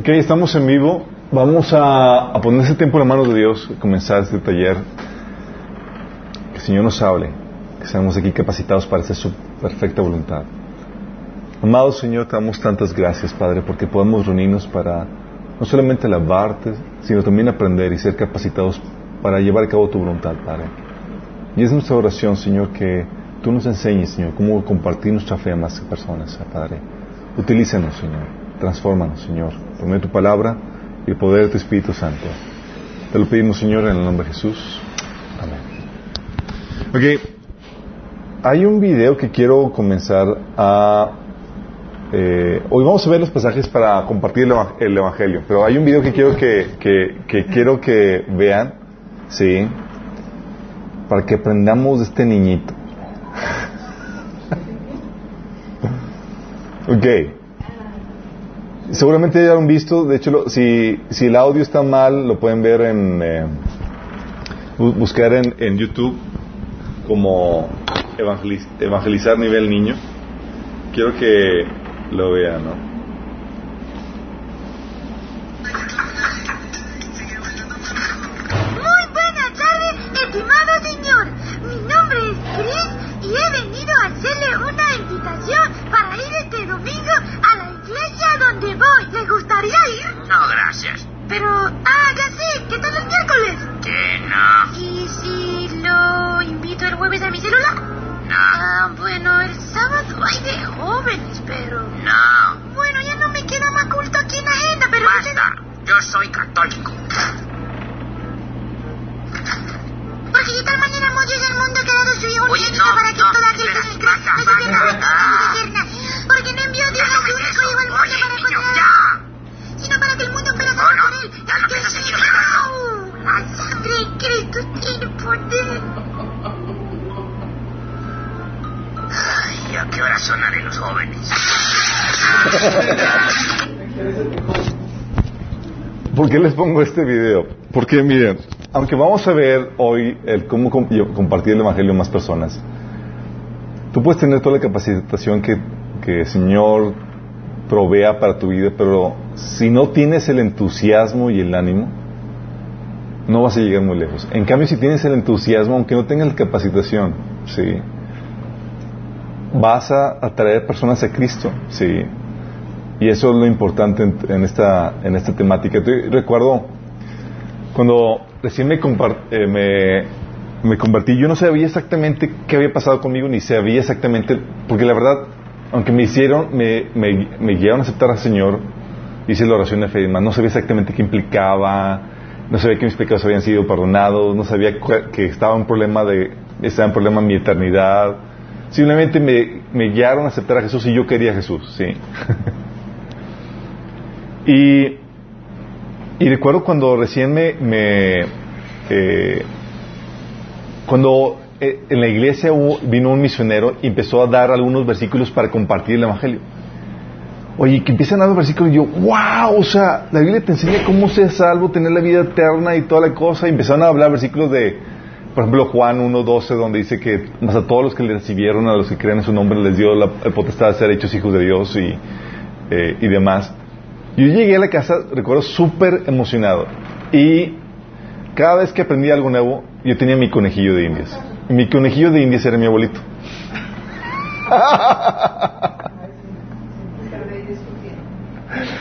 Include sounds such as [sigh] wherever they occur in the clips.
Ok, estamos en vivo. Vamos a, a poner ese tiempo en las manos de Dios, comenzar este taller. Que el Señor nos hable, que seamos aquí capacitados para hacer su perfecta voluntad. Amado Señor, te damos tantas gracias, Padre, porque podemos reunirnos para no solamente alabarte, sino también aprender y ser capacitados para llevar a cabo tu voluntad, Padre. Y es nuestra oración, Señor, que tú nos enseñes, Señor, cómo compartir nuestra fe a más personas, Padre. Utilízanos, Señor. Transfórmanos, Señor, por tu palabra y el poder de tu Espíritu Santo. Te lo pedimos, Señor, en el nombre de Jesús. Amén. Ok. Hay un video que quiero comenzar a... Eh, hoy vamos a ver los pasajes para compartir el Evangelio, pero hay un video que quiero que, que, que quiero que vean, ¿sí? Para que aprendamos de este niñito. [laughs] ok. Seguramente ya lo han visto, de hecho, lo- si, si el audio está mal, lo pueden ver en... eh, bu- buscar en, en YouTube como evangeliz- evangelizar nivel niño. Quiero que lo vean, ¿no? Hacerle una invitación para ir este domingo a la iglesia donde voy. ¿Le gustaría ir? No, gracias. Pero, ah, ya sé, ¿qué tal el miércoles? Que no. ¿Y si lo invito el jueves a mi celular? No. Ah, bueno, el sábado hay de jóvenes, pero... No. Bueno, ya no me queda más culto aquí en la agenda, pero... Basta. Yo soy católico. Porque de tal manera Dios al mundo que ha dado su Hijo Oye, no, para que no, toda aquel que él cree no se pierda, vida eterna. Porque no envió Dios a su. Hijo al mundo Oye, para niño, ya. sino para que el mundo fuera No, salvo no, por él. ya no Que piensas seguir. ¡au! La sangre de Cristo tiene poder. ¿Y a qué hora sonaré los jóvenes? ¿Por qué les pongo este video? Porque miren, aunque vamos a ver hoy el cómo compartir el Evangelio a más personas, tú puedes tener toda la capacitación que, que el Señor provea para tu vida, pero si no tienes el entusiasmo y el ánimo, no vas a llegar muy lejos. En cambio, si tienes el entusiasmo, aunque no tengas la capacitación, sí, vas a atraer personas a Cristo, sí. Y eso es lo importante en, esta, en esta temática. Te- recuerdo cuando recién me, eh, me, me convertí, yo no sabía exactamente qué había pasado conmigo, ni sabía exactamente, porque la verdad, aunque me hicieron, me, me, me guiaron a aceptar al Señor, hice la oración de fe y demás, no sabía exactamente qué implicaba, no sabía que mis pecados habían sido perdonados, no sabía que estaba un problema de, estaba en problema mi eternidad. Simplemente me, me guiaron a aceptar a Jesús y yo quería a Jesús, sí. [laughs] y, y recuerdo cuando recién me, me eh, cuando eh, en la iglesia hubo- vino un misionero y empezó a dar algunos versículos para compartir el evangelio. Oye, que empiezan a dar versículos y yo, wow, o sea, la Biblia te enseña cómo ser salvo, tener la vida eterna y toda la cosa. Y empezaron a hablar versículos de, por ejemplo, Juan 1.12, donde dice que más a todos los que le recibieron, a los que creen en su nombre, les dio la, potestad de ser hechos hijos de Dios y, eh, y demás. Yo llegué a la casa, recuerdo, súper emocionado. Y cada vez que aprendía algo nuevo, yo tenía mi conejillo de indias. Mi conejillo de indias era mi abuelito.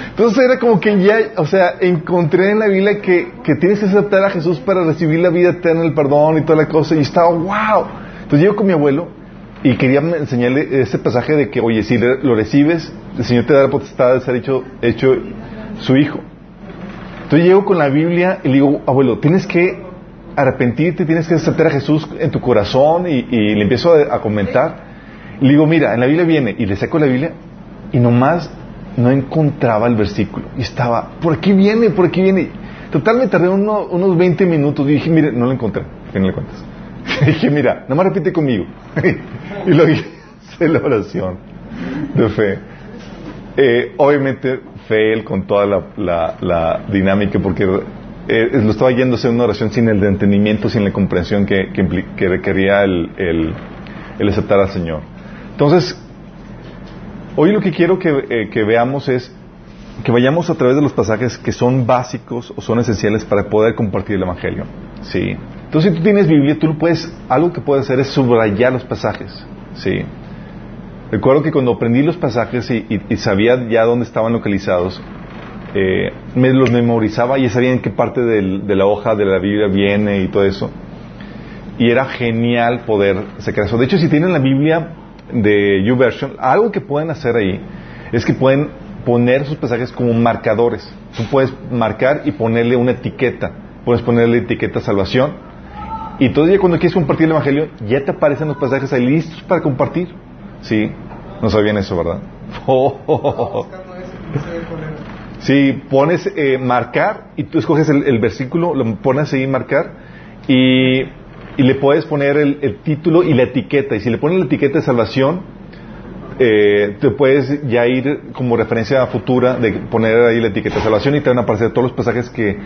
Entonces era como que ya, o sea, encontré en la Biblia que, que tienes que aceptar a Jesús para recibir la vida eterna, el perdón y toda la cosa. Y estaba, wow. Entonces llego con mi abuelo y quería enseñarle ese pasaje de que, oye, si lo recibes, el Señor te da la potestad de ser hecho, hecho su hijo. Entonces llego con la Biblia y le digo, abuelo, tienes que arrepentirte, tienes que aceptar a Jesús en tu corazón y, y le empiezo a, a comentar. Y le digo, mira, en la Biblia viene, y le saco la Biblia y nomás no encontraba el versículo. Y estaba, por aquí viene, por aquí viene. Total, me tardé uno- unos 20 minutos y dije, mire, no lo encontré, a final de cuentas. [laughs] dije, mira, nomás repite conmigo. [laughs] y lo hice la oración de fe. Eh, obviamente, fe él con toda la, la- la dinámica, porque eh, lo estaba yendo a una oración sin el entendimiento, sin la comprensión que, que, requería el, el- el aceptar al Señor. Entonces, hoy lo que quiero que, eh, que veamos es que vayamos a través de los pasajes que son básicos o son esenciales para poder compartir el Evangelio. Sí. Entonces, si tú tienes Biblia, tú puedes, algo que puedes hacer es subrayar los pasajes. Sí. Recuerdo que cuando aprendí los pasajes y, sabía ya dónde estaban localizados, eh, me los memorizaba y ya sabía en qué parte de la hoja de la Biblia viene y todo eso. Y era genial poder sacar eso. De hecho, si tienen la Biblia de YouVersion, algo que pueden hacer ahí es que pueden poner sus pasajes como marcadores. Tú puedes marcar y ponerle una etiqueta. Puedes ponerle etiqueta salvación. Y todavía cuando quieres compartir el Evangelio, ya te aparecen los pasajes ahí listos para compartir. Sí, no sabían eso, ¿verdad? [laughs] Sí, pones eh, marcar y tú escoges el, versículo, lo pones ahí marcar y, y le puedes poner el, título y la etiqueta. Y si le pones la etiqueta de salvación, eh, te puedes ya ir como referencia futura de poner ahí la etiqueta de salvación y te van a aparecer todos los pasajes que,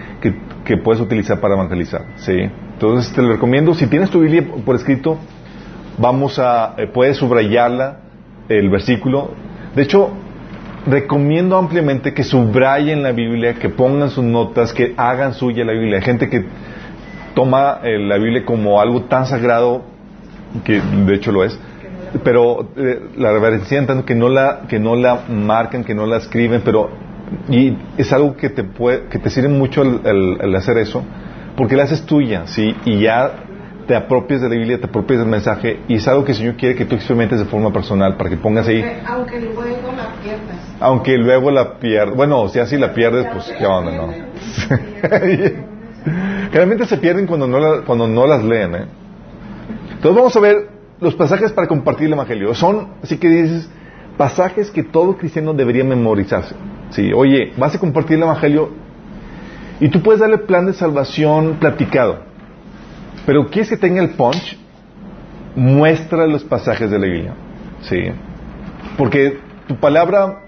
que, puedes utilizar para evangelizar. ¿sí? Entonces te lo recomiendo. Si tienes tu Biblia por escrito, vamos a, eh, puedes subrayarla, el versículo. De hecho, recomiendo ampliamente que subrayen la Biblia, que pongan sus notas, que hagan suya la Biblia. Hay gente que toma eh, la Biblia como algo tan sagrado, que de hecho lo es, pero eh, la reverencian tanto que no la que no la marcan, que no la escriben, pero y es algo que te puede, que te sirve mucho el, hacer eso, porque la haces tuya, sí, y ya te apropias de la Biblia, te apropias del mensaje y es algo que el Señor quiere que tú experimentes de forma personal para que pongas ahí. Aunque luego la pierdas. Aunque luego la pierdas. Bueno, si así la pierdes, pues qué onda, ¿no? [laughs] Generalmente se pierden cuando no, cuando no las leen, ¿eh? Entonces vamos a ver los pasajes para compartir el Evangelio. Son, así que dices, pasajes que todo cristiano debería memorizarse. Sí, oye, vas a compartir el Evangelio y tú puedes darle plan de salvación platicado. Pero quieres que tenga el punch, muestra los pasajes de la Biblia. Sí. Porque tu palabra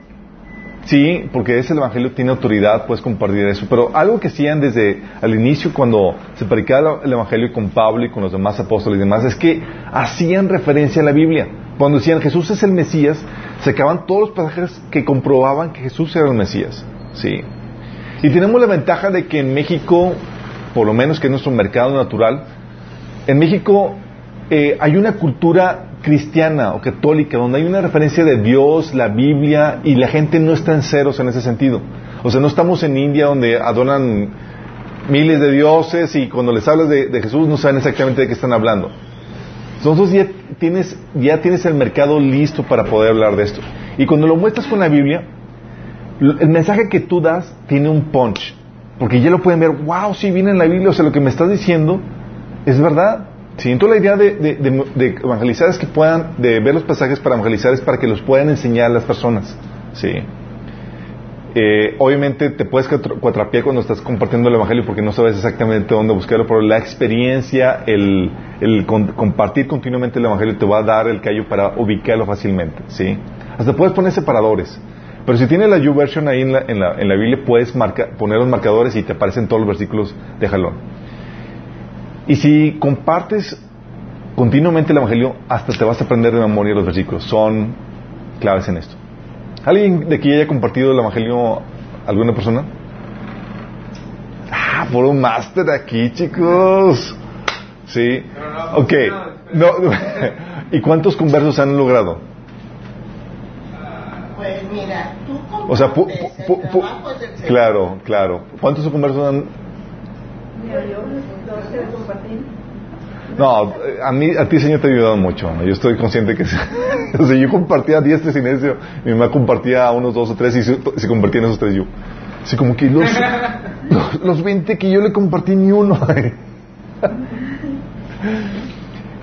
Sí, porque ese Evangelio tiene autoridad, puedes compartir eso. Pero algo que hacían desde el inicio, cuando se predicaba el Evangelio con Pablo y con los demás apóstoles y demás, es que hacían referencia a la Biblia. Cuando decían Jesús es el Mesías, se acaban todos los pasajes que comprobaban que Jesús era el Mesías. Sí. Y tenemos la ventaja de que en México, por lo menos que es nuestro mercado natural, en México eh, hay una cultura cristiana o católica, donde hay una referencia de Dios, la Biblia, y la gente no está en ceros en ese sentido. O sea, no estamos en India donde adoran miles de dioses y cuando les hablas de, Jesús no saben exactamente de qué están hablando. Entonces ya tienes, ya tienes el mercado listo para poder hablar de esto. Y cuando lo muestras con la Biblia, el mensaje que tú das tiene un punch. Porque ya lo pueden ver, wow, sí viene en la Biblia, o sea, lo que me estás diciendo es verdad. Sí, entonces la idea de, evangelizar es que puedan, de ver los pasajes para evangelizar es para que los puedan enseñar a las personas. Sí. Eh, obviamente te puedes cuatrapiar cuando estás compartiendo el evangelio porque no sabes exactamente dónde buscarlo, pero la experiencia, el, compartir continuamente el evangelio te va a dar el callo para ubicarlo fácilmente. Sí. Hasta puedes poner separadores. Pero si tienes la YouVersion ahí en la, en la, en la Biblia, puedes poner los marcadores y te aparecen todos los versículos de jalón. Y si compartes continuamente el Evangelio, hasta te vas a aprender de memoria los versículos. Son claves en esto. ¿Alguien de aquí haya compartido el Evangelio alguna persona? Ah, por un máster aquí, chicos. Sí. Ok. No, [laughs] ¿Y cuántos conversos han logrado? Pues mira, tú o sea, claro, claro. ¿Cuántos conversos han no, a mí, a ti Señor te ha ayudado mucho. Yo estoy consciente que [laughs] o sea, yo compartía 10 silencio, mi mamá compartía unos dos o tres y se, se convertían esos tres yo. Así como que los, [laughs] los, 20 que yo le compartí ni uno. [laughs]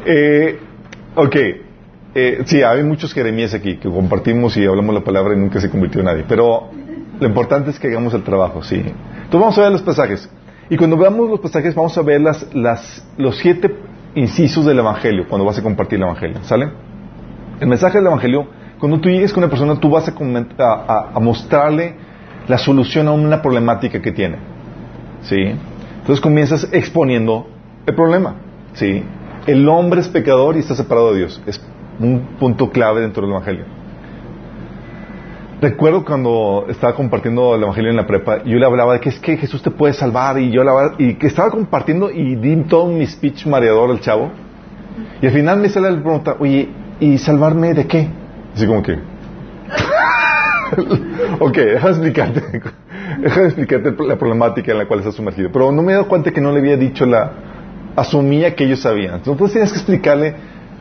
eh, ok, eh, sí, hay muchos Jeremías aquí que compartimos y hablamos la palabra y nunca se convirtió nadie. Pero lo importante es que hagamos el trabajo, sí. Entonces vamos a ver los pasajes. Y cuando veamos los pasajes vamos a ver las, las, los siete incisos del Evangelio cuando vas a compartir el Evangelio. ¿Sale? El mensaje del Evangelio, cuando tú llegues con una persona, tú vas a, a, mostrarle la solución a una problemática que tiene. ¿Sí? Entonces comienzas exponiendo el problema. ¿Sí? El hombre es pecador y está separado de Dios. Es un punto clave dentro del Evangelio. Recuerdo cuando estaba compartiendo el Evangelio en la prepa, yo le hablaba de que es que Jesús te puede salvar y yo la y que estaba compartiendo y di todo mi speech mareador al chavo. Y al final me sale la pregunta, oye, ¿y salvarme de qué? Así como que... [laughs] ok, déjame explicarte, [laughs] déjame explicarte la problemática en la cual estás sumergido. Pero no me he dado cuenta que no le había dicho la... Asumía que ellos sabían. Entonces tienes que explicarle,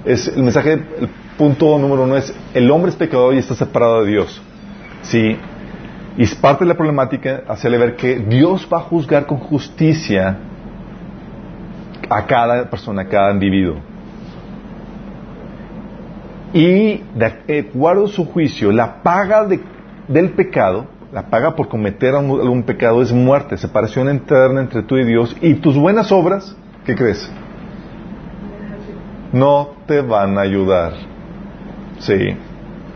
es el mensaje, el punto número uno es, el hombre es pecador y está separado de Dios. Sí. Y es parte de la problemática hacerle ver que Dios va a juzgar con justicia a cada persona, a cada individuo. Y de acuerdo a su juicio, la paga de, del pecado, la paga por cometer algún pecado es muerte, separación eterna entre tú y Dios. Y tus buenas obras, ¿qué crees? No te van a ayudar. Sí.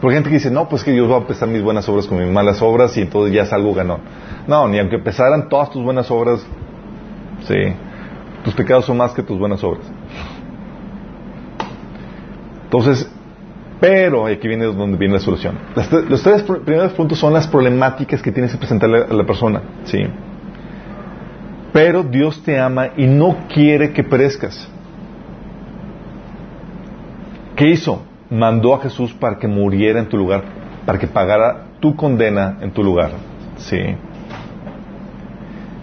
Porque gente que dice, no, pues que Dios va a pesar mis buenas obras con mis malas obras y entonces ya es algo ganó. No, ni aunque pesaran todas tus buenas obras, sí, tus pecados son más que tus buenas obras. Entonces, pero aquí viene donde viene la solución. los tres primeros puntos son las problemáticas que tienes que presentarle a la persona, sí. Pero Dios te ama y no quiere que perezcas. ¿Qué hizo? Mandó a Jesús para que muriera en tu lugar, para que pagara tu condena en tu lugar. ¿Sí?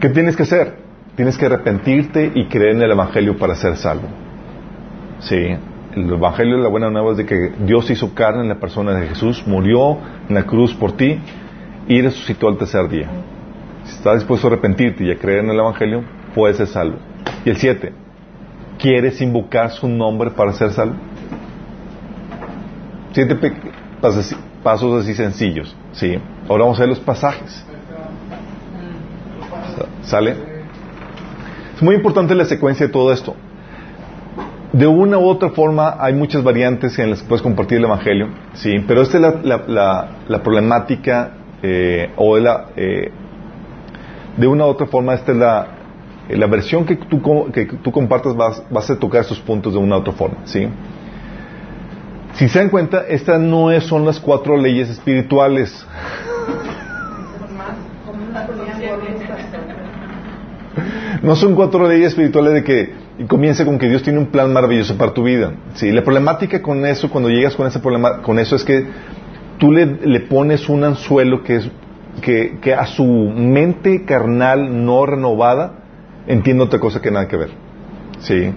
¿Qué tienes que hacer? Tienes que arrepentirte y creer en el Evangelio para ser salvo. ¿Sí? El Evangelio de la buena nueva es de que Dios hizo carne en la persona de Jesús, murió en la cruz por ti y resucitó al tercer día. Si estás dispuesto a arrepentirte y a creer en el Evangelio, puedes ser salvo. Y el siete, ¿quieres invocar su nombre para ser salvo? Siete pasos así sencillos. ¿sí? Ahora vamos a ver los pasajes. ¿Sale? Es muy importante la secuencia de todo esto. De una u otra forma hay muchas variantes en las que puedes compartir el Evangelio, ¿sí? pero esta es la, problemática eh, o la, eh, de una u otra forma esta es la, la versión que tú, que tú compartas vas, vas a tocar esos puntos de una u otra forma. ¿sí? Si se dan cuenta, estas no son las cuatro leyes espirituales. No son cuatro leyes espirituales de que comience con que Dios tiene un plan maravilloso para tu vida. Sí, la problemática con eso, cuando llegas con ese problema, con eso es que tú le, le pones un anzuelo que es que, que, a su mente carnal no renovada entiende otra cosa que nada que ver. Sí.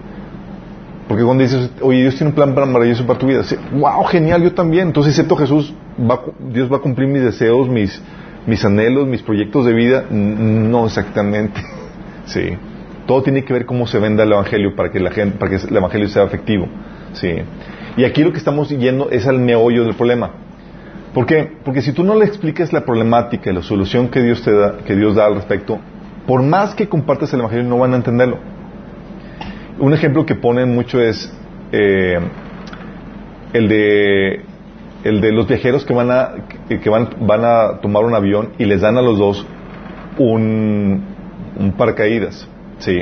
Porque cuando dices, oye, Dios tiene un plan maravilloso para tu vida, wow, genial, yo también. Entonces, ¿cierto Jesús, va, Dios va a cumplir mis deseos, mis, mis anhelos, mis proyectos de vida. No exactamente. [laughs] sí. Todo tiene que ver cómo se venda el Evangelio para que, la gente, para que el Evangelio sea efectivo. Sí. Y aquí lo que estamos yendo es al meollo del problema. ¿Por qué? Porque si tú no le explicas la problemática y la solución que Dios te da, que Dios da al respecto, por más que compartas el Evangelio no van a entenderlo. Un ejemplo que ponen mucho es eh, el de el de los viajeros que van a que van, van a tomar un avión y les dan a los dos un, paracaídas, sí.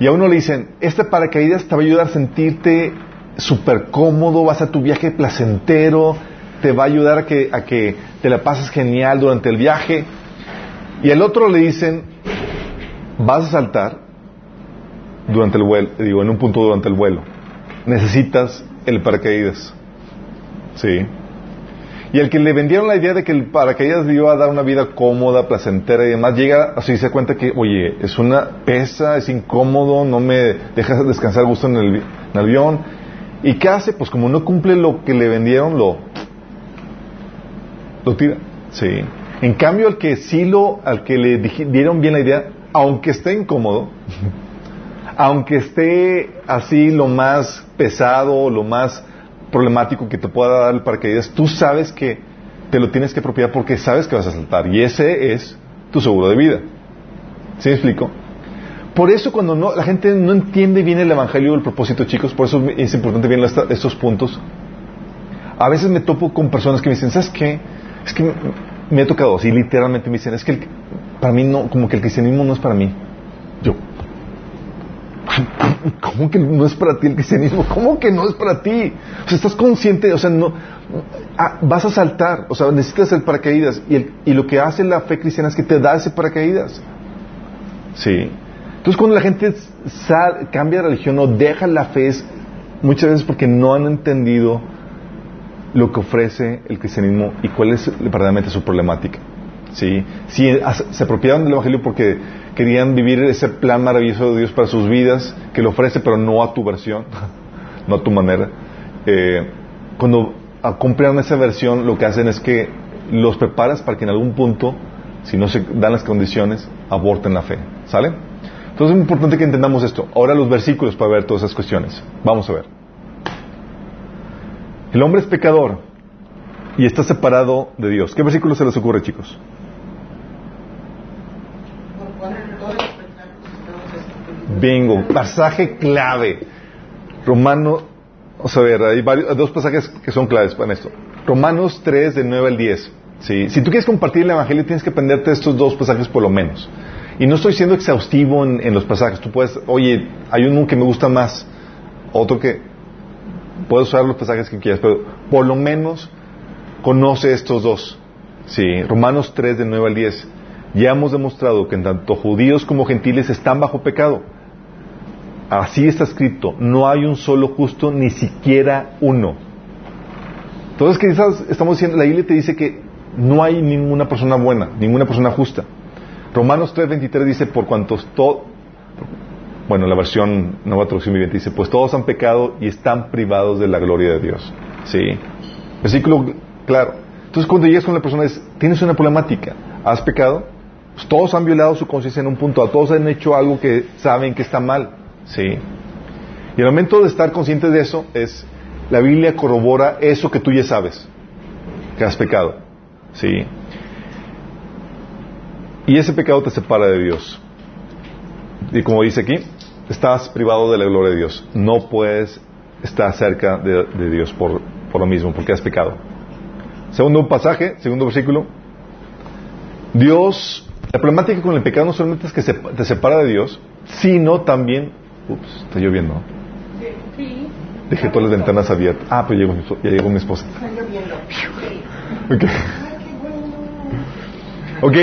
Y a uno le dicen, este paracaídas te va a ayudar a sentirte súper cómodo, vas a tu viaje placentero, te va a ayudar a que, a que te la pases genial durante el viaje. Y al otro le dicen, vas a saltar durante el vuelo, digo, en un punto durante el vuelo. Necesitas el paracaídas. Sí. Y el que le vendieron la idea de que el paracaídas le iba a dar una vida cómoda, placentera y demás, llega así se cuenta que, oye, es una pesa, es incómodo, no me deja descansar gusto en el, avión. ¿Y qué hace? Pues como no cumple lo que le vendieron, lo, lo tira. Sí. En cambio, al que sí lo, al que le dieron bien la idea, aunque esté incómodo, [laughs] aunque esté así lo más pesado, lo más problemático que te pueda dar el paracaídas, tú sabes que te lo tienes que apropiar porque sabes que vas a saltar. Y ese es tu seguro de vida. ¿Sí me explico? Por eso cuando no, la gente no entiende bien el Evangelio el propósito, chicos, por eso es importante bien estos puntos. A veces me topo con personas que me dicen, ¿sabes qué? Es que me ha tocado así, literalmente me dicen, es que para mí no, como que el cristianismo no es para mí. Yo, [laughs] ¿Cómo que no es para ti el cristianismo? ¿Cómo que no es para ti? O sea, estás consciente, o sea, no ah, vas a saltar, o sea, necesitas el paracaídas y, lo que hace la fe cristiana es que te da ese paracaídas. Sí. Entonces, cuando la gente cambia de religión o deja la fe, es muchas veces porque no han entendido lo que ofrece el cristianismo y cuál es verdaderamente su problemática. ¿Sí? As- se apropiaron del Evangelio porque querían vivir ese plan maravilloso de Dios para sus vidas, que lo ofrece, pero no a tu versión, [laughs] no a tu manera. Eh, cuando compraron esa versión, lo que hacen es que los preparas para que en algún punto, si no se dan las condiciones, aborten la fe. ¿Sale? Entonces es importante que entendamos esto. Ahora los versículos para ver todas esas cuestiones. Vamos a ver. El hombre es pecador y está separado de Dios. ¿Qué versículo se les ocurre, chicos? Por cuál todos los pecados estamos Bingo, pasaje clave. Romano, vamos a ver, hay varios, dos pasajes que son claves para esto. Romanos 3, del 9 al 10. ¿sí? Si tú quieres compartir el Evangelio, tienes que aprenderte estos dos pasajes por lo menos. Y no estoy siendo exhaustivo en, los pasajes. Tú puedes, oye, hay uno que me gusta más, otro que puedes usar los pasajes que quieras, pero por lo menos conoce estos dos. Sí, Romanos 3, del 9 al 10. Ya hemos demostrado que en tanto judíos como gentiles están bajo pecado. Así está escrito, no hay un solo justo, ni siquiera uno. Entonces, ¿qué estás- estamos diciendo? La Biblia te dice que no hay ninguna persona buena, ninguna persona justa. Romanos 3:23 dice, por cuantos todos, bueno, la versión nueva traducción viviente dice, pues todos han pecado y están privados de la gloria de Dios. ¿Sí? Versículo claro. Entonces, cuando llegas con la persona, es, tienes una problemática, ¿has pecado? Pues todos han violado su conciencia en un punto, a todos han hecho algo que saben que está mal. ¿Sí? Y el momento de estar consciente de eso es, la Biblia corrobora eso que tú ya sabes, que has pecado. ¿Sí? Y ese pecado te separa de Dios. Y como dice aquí, estás privado de la gloria de Dios. No puedes estar cerca de, Dios por, por lo mismo, porque has pecado. Segundo pasaje, segundo versículo. Dios, la problemática con el pecado no solamente es que se- te separa de Dios, sino también, ups, está lloviendo. Sí. Dejé todas las ventanas abiertas. Ah, pero llegó, mi ya llegó mi esposa. Está lloviendo. [laughs] Ok. Ok.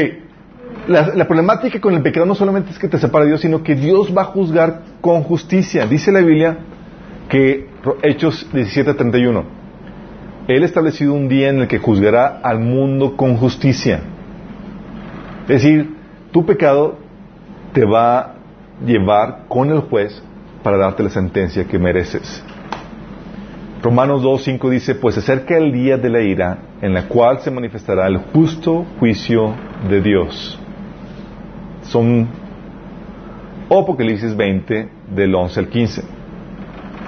La, la problemática con el pecado no solamente es que te separa de Dios, sino que Dios va a juzgar con justicia. Dice la Biblia que Hechos 17:31, Él ha establecido un día en el que juzgará al mundo con justicia. Es decir, tu pecado te va a llevar con el juez para darte la sentencia que mereces. Romanos 2.5 dice, pues acerca el día de la ira en la cual se manifestará el justo juicio de Dios. Son Apocalipsis 20 del 11 al 15.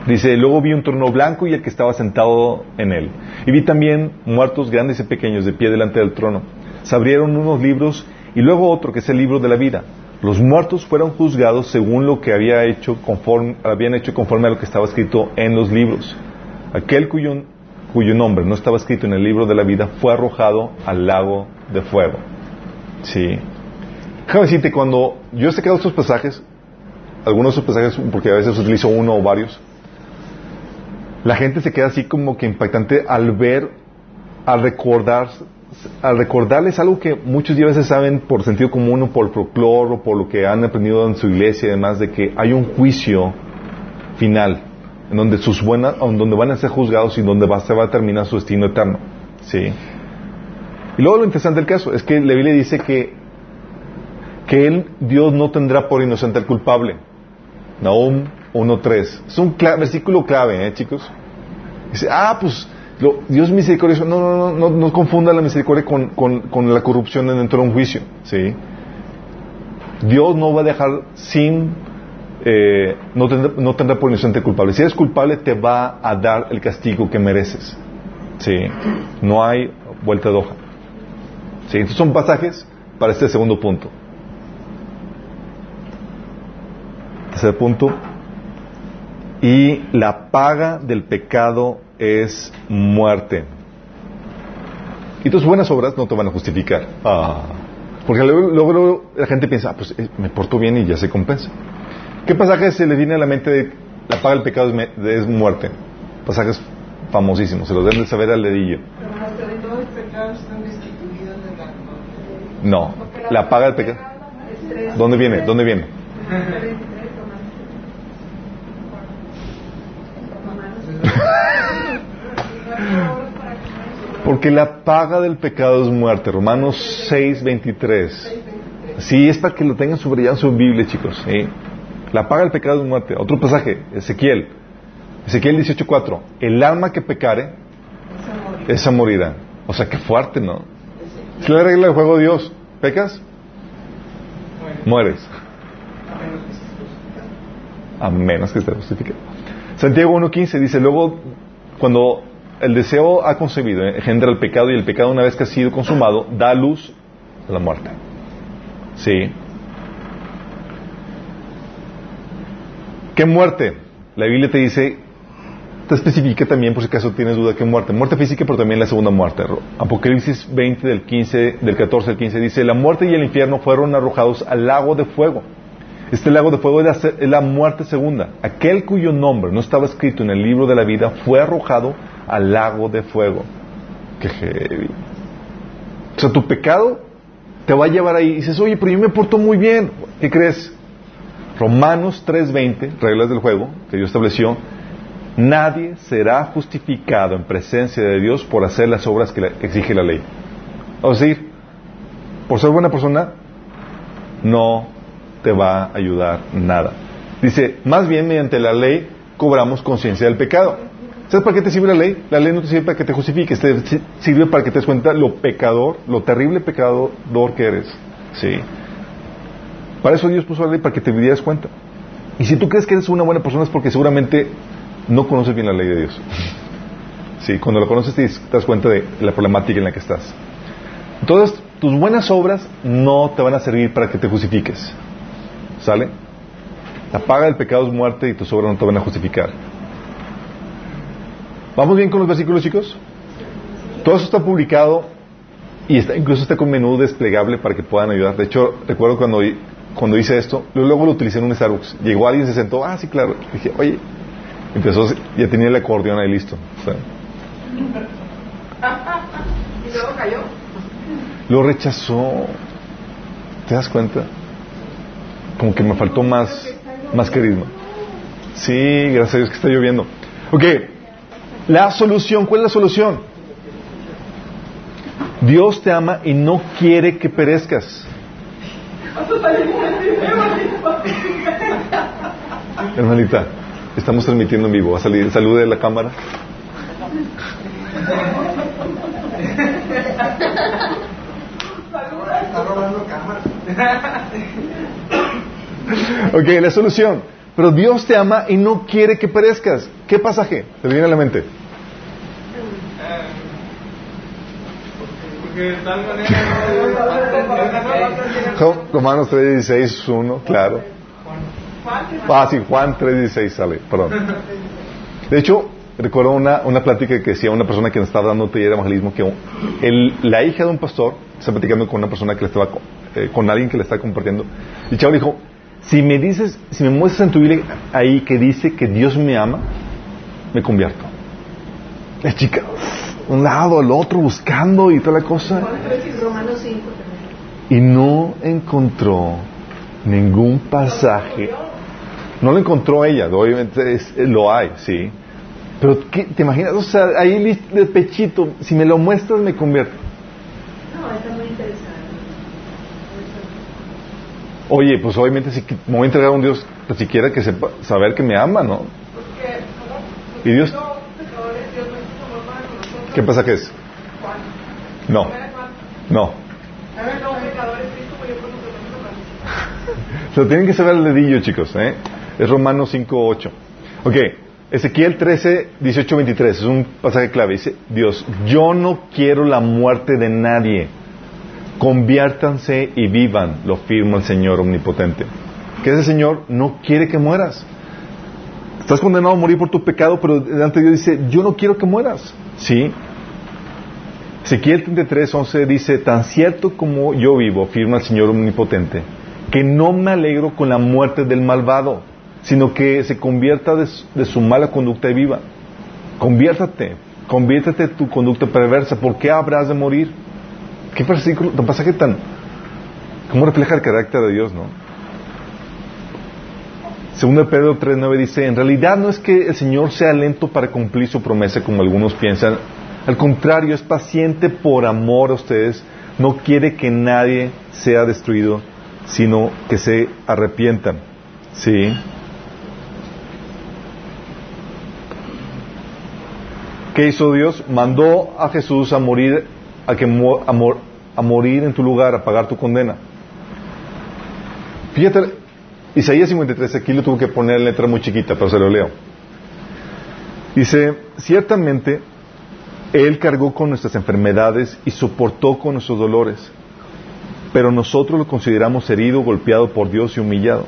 Dice, luego vi un trono blanco y el que estaba sentado en él. Y vi también muertos grandes y pequeños de pie delante del trono. Se abrieron unos libros y luego otro que es el libro de la vida. Los muertos fueron juzgados según lo que había hecho conforme, habían hecho conforme a lo que estaba escrito en los libros. Aquel cuyo, nombre no estaba escrito en el libro de la vida fue arrojado al lago de fuego. Sí. Déjame decirte, cuando yo he sacado estos pasajes, algunos de estos pasajes, porque a veces utilizo uno o varios, la gente se queda así como que impactante al ver, al recordar, al recordarles algo que muchos ya a veces saben por sentido común o por folclore o por lo que han aprendido en su iglesia y demás, de que hay un juicio final en donde sus buenas, en donde van a ser juzgados y donde va, se va a terminar su destino eterno. Sí. Y luego lo interesante del caso es que la Biblia dice que, que él, Dios no tendrá por inocente al culpable. Nahum 1.3. Es un cla- versículo clave, ¿eh, chicos? Dice, ah, pues lo- Dios misericordioso. No, no, no, no, confunda la misericordia con, con, la corrupción dentro de un juicio. ¿sí? Dios no va a dejar sin, eh, no, tendrá, no tendrá por inocente culpable. Si eres culpable, te va a dar el castigo que mereces. ¿sí? No hay vuelta de hoja. ¿sí? Estos son pasajes para este segundo punto. Tercer punto. Y la paga del pecado es muerte. Y tus buenas obras no te van a justificar. Ah. Porque luego, luego- luego la gente piensa, ah, pues eh, me porto bien y ya se compensa. ¿Qué pasaje se le viene a la mente de la paga del pecado es, me- es muerte? Pasajes famosísimos, se los deben de saber al dedillo. Pero hasta de todos los pecados están destituidos de la No, la paga del pecado. ¿Dónde viene? ¿Dónde viene? Porque la paga del pecado es muerte. Romanos 6, 23. Sí, es para que lo tengan subrayado en su Biblia, chicos. La paga del pecado es muerte. Otro pasaje, Ezequiel. Ezequiel 18.4. El alma que pecare, esa morirá. O sea, qué fuerte, ¿no? Es la regla del juego de Dios. ¿Pecas? Mueres. A menos que esté justificado. Santiago 1.15 dice, luego, cuando el deseo ha concebido, engendra el pecado y el pecado una vez que ha sido consumado, da luz a la muerte. Sí. ¿Qué muerte? La Biblia te dice, te especifica también, por si acaso tienes duda, qué muerte. Muerte física, pero también la segunda muerte. Apocalipsis 20 del 15, del 14 al 15 dice, la muerte y el infierno fueron arrojados al lago de fuego. Este lago de fuego es la muerte segunda. Aquel cuyo nombre no estaba escrito en el libro de la vida fue arrojado al lago de fuego. Qué heavy. O sea, tu pecado te va a llevar ahí. Y dices, oye, pero yo me porto muy bien. ¿Qué crees? Romanos 3.20, reglas del juego que Dios estableció, nadie será justificado en presencia de Dios por hacer las obras que exige la ley. O sea, decir, por ser buena persona, no te va a ayudar nada. Dice, más bien mediante la ley cobramos conciencia del pecado. ¿Sabes para qué te sirve la ley? La ley no te sirve para que te justifiques, te si- sirve para que te des cuenta lo pecador, lo terrible pecador que eres. Sí. Para eso Dios puso la ley, para que te dieras cuenta. Y si tú crees que eres una buena persona es porque seguramente no conoces bien la ley de Dios. [laughs] Sí, cuando la conoces te das cuenta de la problemática en la que estás. Entonces, tus buenas obras no te van a servir para que te justifiques. ¿Sale? La paga del pecado es muerte y tus obras no te van a justificar. ¿Vamos bien con los versículos, chicos? Todo eso está publicado y está, incluso está con menú desplegable para que puedan ayudar. De hecho, recuerdo cuando, cuando hice esto, luego, lo utilicé en un Starbucks. Llegó alguien, se sentó, ah, sí, claro. Dije, oye, empezó, ya tenía el acordeón ahí listo. O sea, [laughs] ¿Y luego cayó? lo rechazó. ¿Te das cuenta? Como que me faltó más, más carisma. Sí, gracias a Dios que está lloviendo. Ok, la solución, ¿cuál es la solución? Dios te ama y no quiere que perezcas. Hermanita, estamos transmitiendo en vivo. A salir, salude de la cámara. Ok, la solución. Pero Dios te ama y no quiere que perezcas. ¿Qué pasaje? ¿Te viene a la mente? Jo- Romanos 3.16, 1, claro. Ah, sí, Juan 3.16 sale, perdón. De hecho, recuerdo una, una plática que decía una persona que nos estaba dando taller de evangelismo que el- la hija de un pastor está platicando con una persona que le estaba, eh, con alguien que le está compartiendo. Y el chavo le dijo, si me dices, si me muestras en tu Biblia ahí que dice que Dios me ama, me convierto. La chica, un lado al otro, buscando y toda la cosa. Romanos 5 también. y no encontró ningún pasaje. No lo encontró ella, obviamente es- lo hay, sí. Pero ¿qué- ¿te imaginas? O sea, ahí de pechito, si me lo muestras me convierto. No, está muy interesante. Oye, pues obviamente si me voy a entregar a un Dios tan siquiera que sepa saber que me ama, ¿no? Porque Y Dios. ¿qué pasa que es? No, no. [laughs] Lo tienen que saber al dedillo, chicos, ¿eh? Es Romanos 5.8. Ok, Ezequiel 13, 18, 23. Es un pasaje clave. Dice, Dios, yo no quiero la muerte de nadie. Conviértanse y vivan, lo firma el Señor omnipotente. Que ese Señor no quiere que mueras. Estás condenado a morir por tu pecado, pero delante de Dios dice, yo no quiero que mueras. ¿Sí? Ezequiel 33, 11 dice, tan cierto como yo vivo, firma el Señor omnipotente, que no me alegro con la muerte del malvado. sino que se convierta de, su- de su mala conducta y viva. Conviértate, conviértete de tu conducta perversa. ¿Por qué habrás de morir? ¿Qué versículo, tan pasaje tan... ¿Cómo refleja el carácter de Dios, no? Segundo de Pedro 3.9 dice, en realidad no es que el Señor sea lento para cumplir su promesa como algunos piensan. Al contrario, es paciente por amor a ustedes. No quiere que nadie sea destruido, sino que se arrepientan. ¿Sí? ¿Qué hizo Dios? Mandó a Jesús a morir, a, que a, a morir en tu lugar, a pagar tu condena. Fíjate, Isaías 53, aquí lo tuvo que poner en letra muy chiquita, pero se lo leo. Dice, ciertamente, Él cargó con nuestras enfermedades y soportó con nuestros dolores, pero nosotros lo consideramos herido, golpeado por Dios y humillado.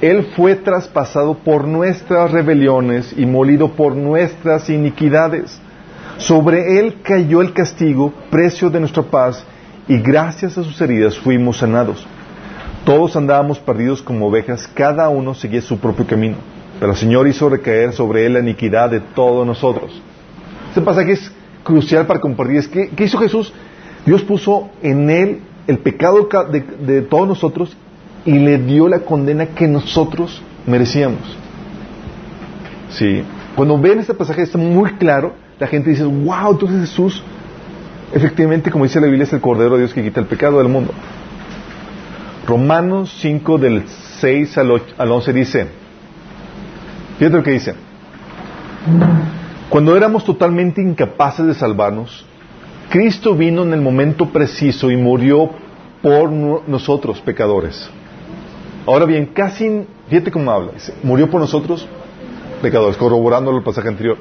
Él fue traspasado por nuestras rebeliones y molido por nuestras iniquidades. Sobre Él cayó el castigo, precio de nuestra paz, y gracias a sus heridas fuimos sanados. Todos andábamos perdidos como ovejas, cada uno seguía su propio camino. Pero el Señor hizo recaer sobre él la iniquidad de todos nosotros. Este pasaje es crucial para compartir. Es que, ¿Qué hizo Jesús? Dios puso en él el pecado ca- de, de todos nosotros y le dio la condena que nosotros merecíamos. Sí. Cuando ven este pasaje está muy claro, la gente dice, wow, entonces Jesús, efectivamente, como dice la Biblia, es el Cordero de Dios que quita el pecado del mundo. Romanos 5 del 6 al, 8 al 11 dice, fíjate lo que dice, cuando éramos totalmente incapaces de salvarnos, Cristo vino en el momento preciso y murió por no- nosotros, pecadores. Ahora bien, casi, fíjate cómo habla, murió por nosotros, pecadores, corroborando el pasaje anterior.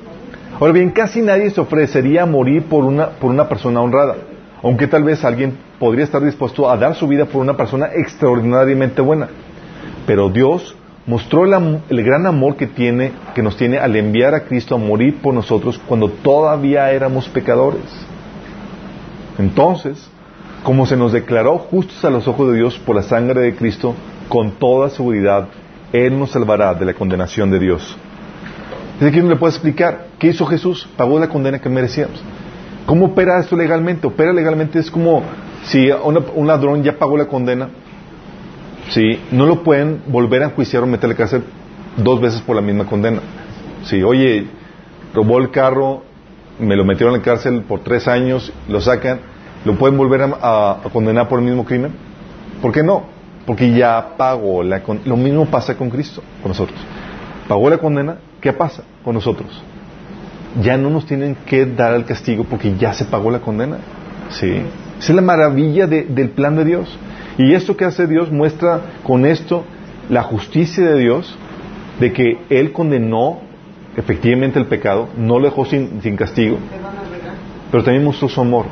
Ahora bien, casi nadie se ofrecería a morir por una, por una persona honrada, aunque tal vez alguien podría estar dispuesto a dar su vida por una persona extraordinariamente buena. Pero Dios mostró el, gran amor que, tiene, que nos tiene al enviar a Cristo a morir por nosotros cuando todavía éramos pecadores. Entonces, como se nos declaró justos a los ojos de Dios por la sangre de Cristo, con toda seguridad, Él nos salvará de la condenación de Dios. Que no le puede explicar qué hizo Jesús, pagó la condena que merecíamos. ¿Cómo opera esto legalmente? Opera legalmente es como si una- un ladrón ya pagó la condena, ¿sí? no lo pueden volver a enjuiciar o meterle cárcel dos veces por la misma condena. Sí, oye, robó el carro, me lo metieron en la cárcel por tres años, lo sacan, ¿lo pueden volver a, a- condenar por el mismo crimen? ¿Por qué no? Porque ya pagó la con- Lo mismo pasa con Cristo, con nosotros. Pagó la condena, ¿qué pasa con nosotros? Ya no nos tienen que dar el castigo porque ya se pagó la condena. Sí. Esa es la maravilla de- del plan de Dios. Y esto que hace Dios muestra con esto la justicia de Dios, de que Él condenó efectivamente el pecado, no lo dejó sin, castigo, pero también mostró su amor,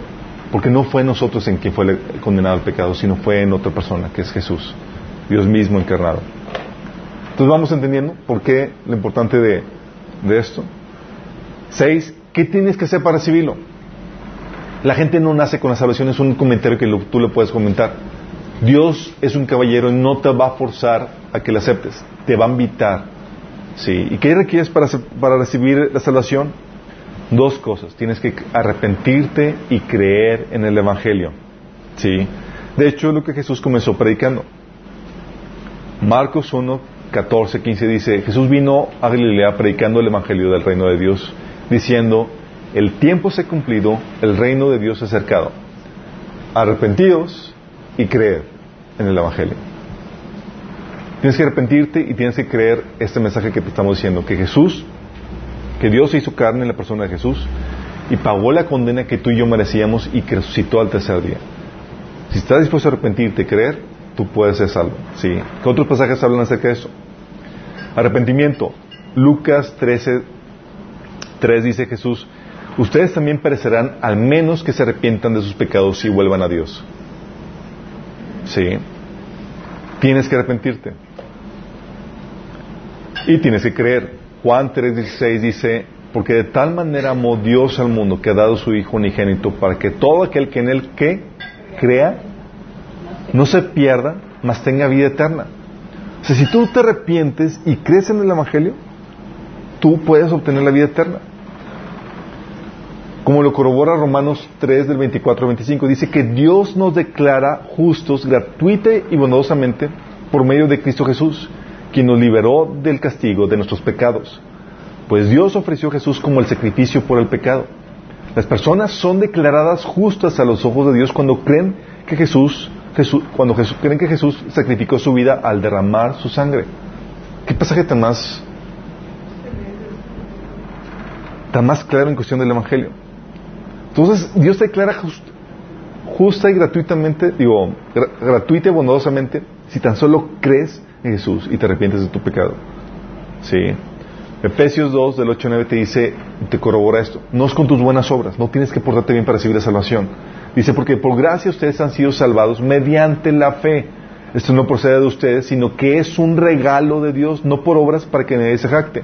porque no fue nosotros en quien fue condenado el pecado, sino fue en otra persona, que es Jesús, Dios mismo encarnado. Entonces vamos entendiendo por qué lo importante de esto. Seis, ¿qué tienes que hacer para recibirlo? La gente no nace con la salvación, es un comentario que lo- tú le puedes comentar. Dios es un caballero y no te va a forzar a que lo aceptes, te va a invitar. ¿Sí? ¿Y qué requieres para, para recibir la salvación? Dos cosas. Tienes que arrepentirte y creer en el Evangelio. ¿Sí? De hecho, lo que Jesús comenzó predicando. Marcos 1, 14, 15 dice, Jesús vino a Galilea predicando el Evangelio del reino de Dios, diciendo, el tiempo se ha cumplido, el reino de Dios se ha acercado. Arrepentidos y creer en el Evangelio. Tienes que arrepentirte y tienes que creer este mensaje que te estamos diciendo, que Jesús, que Dios hizo carne en la persona de Jesús y pagó la condena que tú y yo merecíamos y que resucitó al tercer día. Si estás dispuesto a arrepentirte y creer, tú puedes ser salvo. ¿sí? ¿Qué otros pasajes hablan acerca de eso? Arrepentimiento. Lucas 13, 3 dice Jesús, ustedes también perecerán al menos que se arrepientan de sus pecados y vuelvan a Dios. ¿Sí? Tienes que arrepentirte. Y tienes que creer. Juan 3:16 dice, porque de tal manera amó Dios al mundo que ha dado su Hijo unigénito para que todo aquel que en él que crea no se pierda, mas tenga vida eterna. O sea, si tú te arrepientes y crees en el Evangelio, tú puedes obtener la vida eterna. Como lo corrobora Romanos 3 del 24 al 25, dice que Dios nos declara justos gratuita y bondadosamente por medio de Cristo Jesús, quien nos liberó del castigo de nuestros pecados. Pues Dios ofreció a Jesús como el sacrificio por el pecado. Las personas son declaradas justas a los ojos de Dios cuando creen que Jesús, Jesús cuando Jesús, creen que Jesús sacrificó su vida al derramar su sangre. ¿Qué pasaje tan más tan más claro en cuestión del evangelio? Entonces, Dios declara just- justa y gratuitamente, digo, gra- gratuita y bondadosamente si tan solo crees en Jesús y te arrepientes de tu pecado. Sí. Efesios 2 del 8 al 9 te dice, te corrobora esto, no es con tus buenas obras, no tienes que portarte bien para recibir la salvación. Dice, porque por gracia ustedes han sido salvados mediante la fe. Esto no procede de ustedes, sino que es un regalo de Dios, no por obras para que nadie se jacte.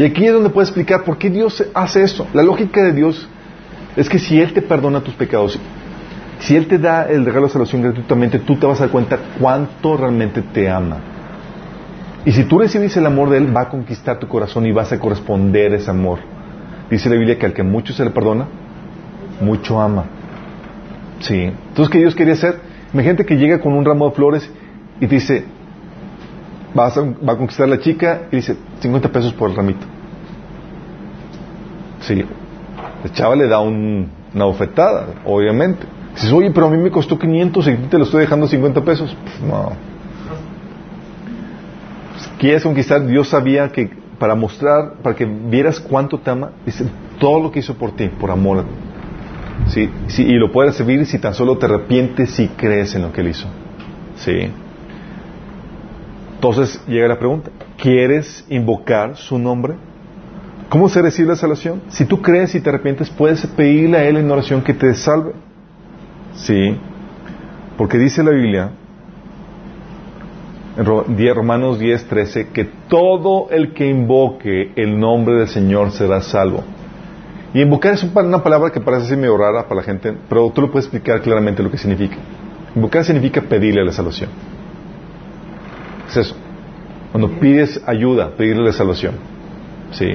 Y aquí es donde puedes explicar por qué Dios hace esto. La lógica de Dios es que si Él te perdona tus pecados, si Él te da el regalo de salvación gratuitamente, tú te vas a dar cuenta cuánto realmente te ama. Y si tú recibes el amor de Él, va a conquistar tu corazón y vas a corresponder ese amor. Dice la Biblia que al que mucho se le perdona, mucho ama. Sí. Entonces, ¿qué Dios quería hacer? Imagínate que llega con un ramo de flores y te dice, va a conquistar a la chica y dice, 50 pesos por el ramito. Sí. La chava le da un- una bofetada, obviamente. Dices, oye, pero a mí me costó 500 y te lo estoy dejando 50 pesos. Pues, no. quieres conquistar, Dios sabía que para mostrar, para que vieras cuánto te ama, dice todo lo que hizo por ti, por amor. Sí, sí, y lo puedes recibir si tan solo te arrepientes y crees en lo que Él hizo. Sí. Entonces llega la pregunta, ¿quieres invocar su nombre? ¿Cómo se recibe la salvación? Si tú crees y te arrepientes, puedes pedirle a Él en oración que te salve. Sí. Porque dice la Biblia, en Romanos 10, 13, que todo el que invoque el nombre del Señor será salvo. Y invocar es una palabra que parece medio rara para la gente, pero tú lo puedes explicar claramente lo que significa. Invocar significa pedirle la salvación. Es eso. Cuando pides ayuda, pedirle la salvación. Sí.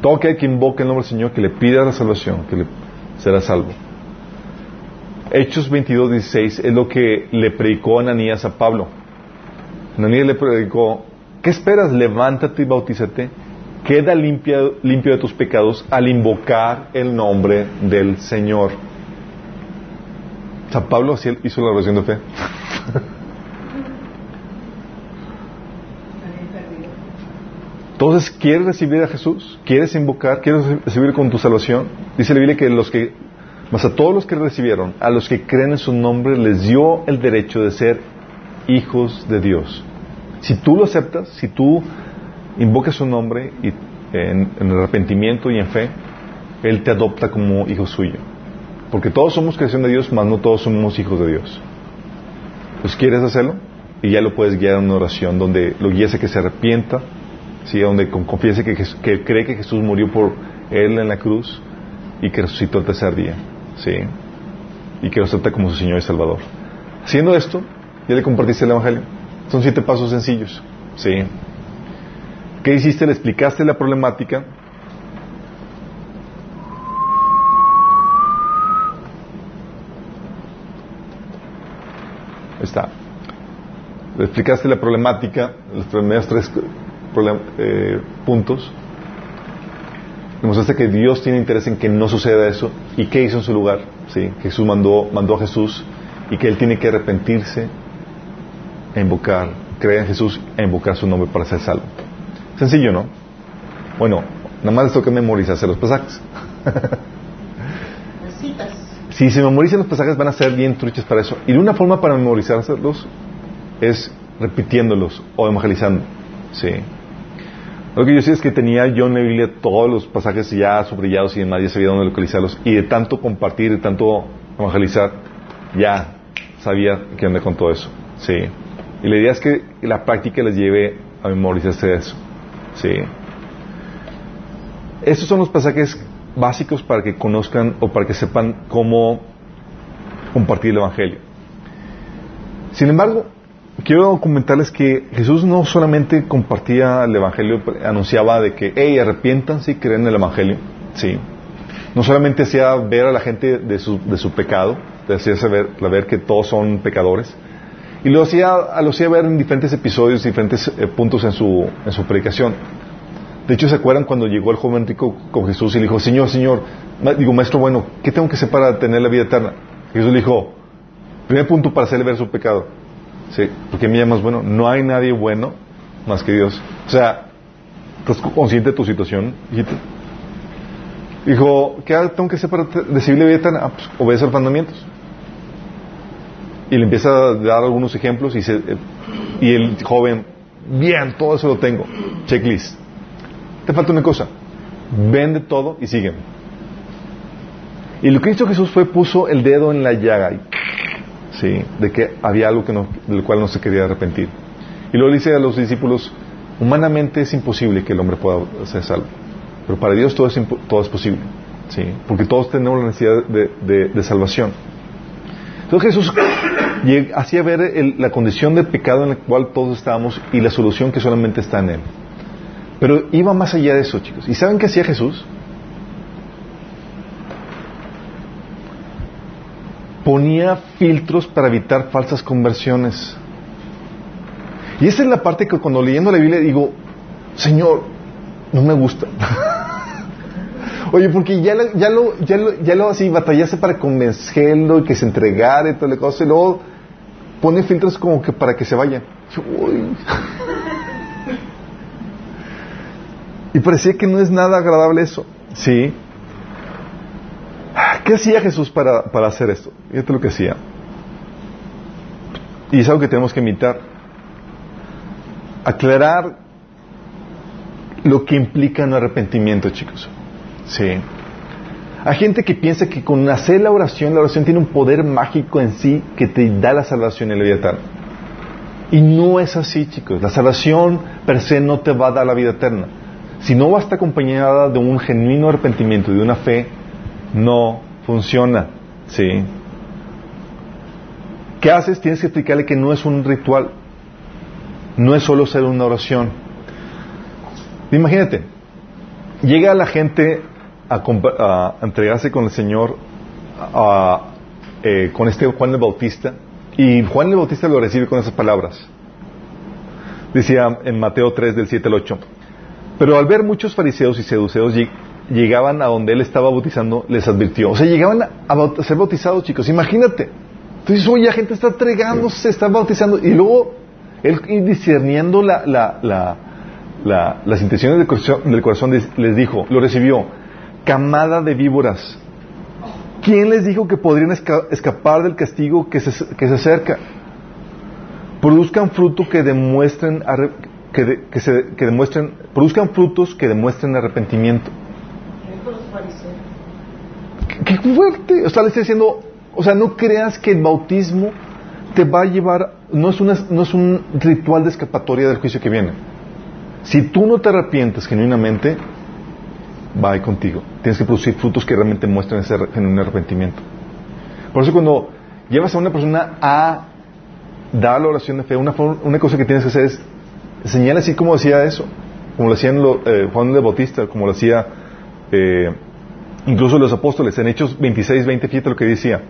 Todo aquel que invoque el nombre del Señor, que le pida la salvación, que le será salvo. Hechos 22, 16 es lo que le predicó Ananías a Pablo. Ananías le predicó, ¿qué esperas? Levántate y bautízate. Queda limpia- limpio de tus pecados al invocar el nombre del Señor. Sea, Pablo hizo la oración de fe. [laughs] Entonces, ¿quieres recibir a Jesús? ¿Quieres invocar? ¿Quieres recibir con tu salvación? Dice la Biblia que los que, más a todos los que recibieron, a los que creen en su nombre, les dio el derecho de ser hijos de Dios. Si tú lo aceptas, si tú invocas su nombre y en, en arrepentimiento y en fe, Él te adopta como hijo suyo. Porque todos somos creación de Dios, mas no todos somos hijos de Dios. Pues quieres hacerlo y ya lo puedes guiar en una oración donde lo guías a que se arrepienta, ¿sí? donde con- confiese que, que cree que Jesús murió por él en la cruz y que resucitó el tercer día, ¿sí? y que lo acepta como su Señor y Salvador. Haciendo esto, ya le compartiste el Evangelio. Son siete pasos sencillos. ¿sí? ¿Qué hiciste? Le explicaste la problemática. Está. Le explicaste la problemática, los primeros tres eh, puntos. Demostraste que Dios tiene interés en que no suceda eso. ¿Y qué hizo en su lugar? ¿Sí? Que Jesús mandó, mandó a Jesús y que Él tiene que arrepentirse e invocar, creer en Jesús e invocar su nombre para ser salvo. Sencillo, ¿no? Bueno, nada más les toca memorizarse los pasajes. Si se memorizan los pasajes van a ser bien truchas para eso. Y de una forma para memorizárselos es repitiéndolos o evangelizando. Sí. Lo que yo sé es que tenía yo en la Biblia todos los pasajes ya subrayados y ya sabía dónde localizarlos. Y de tanto compartir, de tanto evangelizar, ya sabía qué onda con todo eso. Sí. Y la idea es que la práctica les lleve a memorizarse eso. Sí. Estos son los pasajes básicos para que conozcan o para que sepan cómo compartir el Evangelio. Sin embargo, quiero comentarles que Jesús no solamente compartía el Evangelio, anunciaba de que, hey, arrepiéntanse y creen en el Evangelio. Sí. No solamente hacía ver a la gente de su, de su pecado, hacía saber, ver que todos son pecadores, y lo hacía, lo hacía ver en diferentes episodios, diferentes eh, puntos en su, en su predicación. De hecho, ¿se acuerdan cuando llegó el joven rico con Jesús y le dijo, Señor, Señor, digo, maestro bueno, ¿qué tengo que hacer para tener la vida eterna? Jesús le dijo, primer punto para hacerle ver su pecado. Sí, porque me llamas bueno, no hay nadie bueno más que Dios. O sea, ¿estás consciente de tu situación? Dijo, ¿qué tengo que hacer para recibir la vida pues obedece los mandamientos. Y le empieza a dar algunos ejemplos y, se, eh, y el joven, bien, todo eso lo tengo. Checklist. Te falta una cosa. Vende todo y sígueme. Y lo que hizo Jesús fue puso el dedo en la llaga y, sí, de que había algo que del cual no se quería arrepentir. Y luego dice a los discípulos, humanamente es imposible que el hombre pueda ser salvo. Pero para Dios todo es, todo es posible. ¿sí? Porque todos tenemos la necesidad de, de- de salvación. Entonces Jesús [coughs] hacía ver la condición de pecado en la cual todos estábamos y la solución que solamente está en Él. Pero iba más allá de eso, chicos. ¿Y saben qué hacía Jesús? Ponía filtros para evitar falsas conversiones. Y esa es la parte que cuando leyendo la Biblia digo, Señor, no me gusta. [laughs] Oye, porque ya, lo- ya lo, ya lo, ya lo así batallaste para convencerlo y que se entregara y toda la cosa, y luego pone filtros como que para que se vaya. Uy. [laughs] Y parecía que no es nada agradable eso. Sí. ¿Qué hacía Jesús para, para hacer esto? Fíjate lo que hacía. Y es algo que tenemos que imitar. Aclarar lo que implica un arrepentimiento, chicos. Sí. Hay gente que piensa que con hacer la oración, la oración tiene un poder mágico en sí que te da la salvación en la vida eterna. Y no es así, chicos. La salvación per se no te va a dar la vida eterna. Si no va a estar acompañada de un genuino arrepentimiento y de una fe, no funciona. ¿Sí? ¿Qué haces? Tienes que explicarle que no es un ritual. No es solo ser una oración. Imagínate, llega la gente a, entregarse con el Señor, eh, con este Juan el Bautista, y Juan el Bautista lo recibe con esas palabras. Decía en Mateo 3, del 7 al 8. Pero al ver muchos fariseos y seduceos llegaban a donde él estaba bautizando, les advirtió. O sea, llegaban a, a ser bautizados, chicos. Imagínate. Entonces, oye, la gente está entregándose, está bautizando. Y luego, él discerniendo la, la- la- la- las intenciones del corazón, les- dijo, lo recibió, camada de víboras. ¿Quién les dijo que podrían esca- escapar del castigo que se, que se acerca? Produzcan fruto que demuestren que, de- que se- que demuestren produzcan frutos que demuestren arrepentimiento. ¡Qué fuerte! O sea, le estoy diciendo, o sea, no creas que el bautismo te va a llevar, no es, una, no es un ritual de escapatoria del juicio que viene. Si tú no te arrepientes genuinamente, va ahí contigo. Tienes que producir frutos que realmente muestren ese genuino arrepentimiento. Por eso cuando llevas a una persona a dar la oración de fe, una, una cosa que tienes que hacer es enseñar así como decía eso, como lo hacían eh, Juan de Bautista, como lo hacía eh, incluso los apóstoles. En Hechos 26, 20, fíjate lo que decía.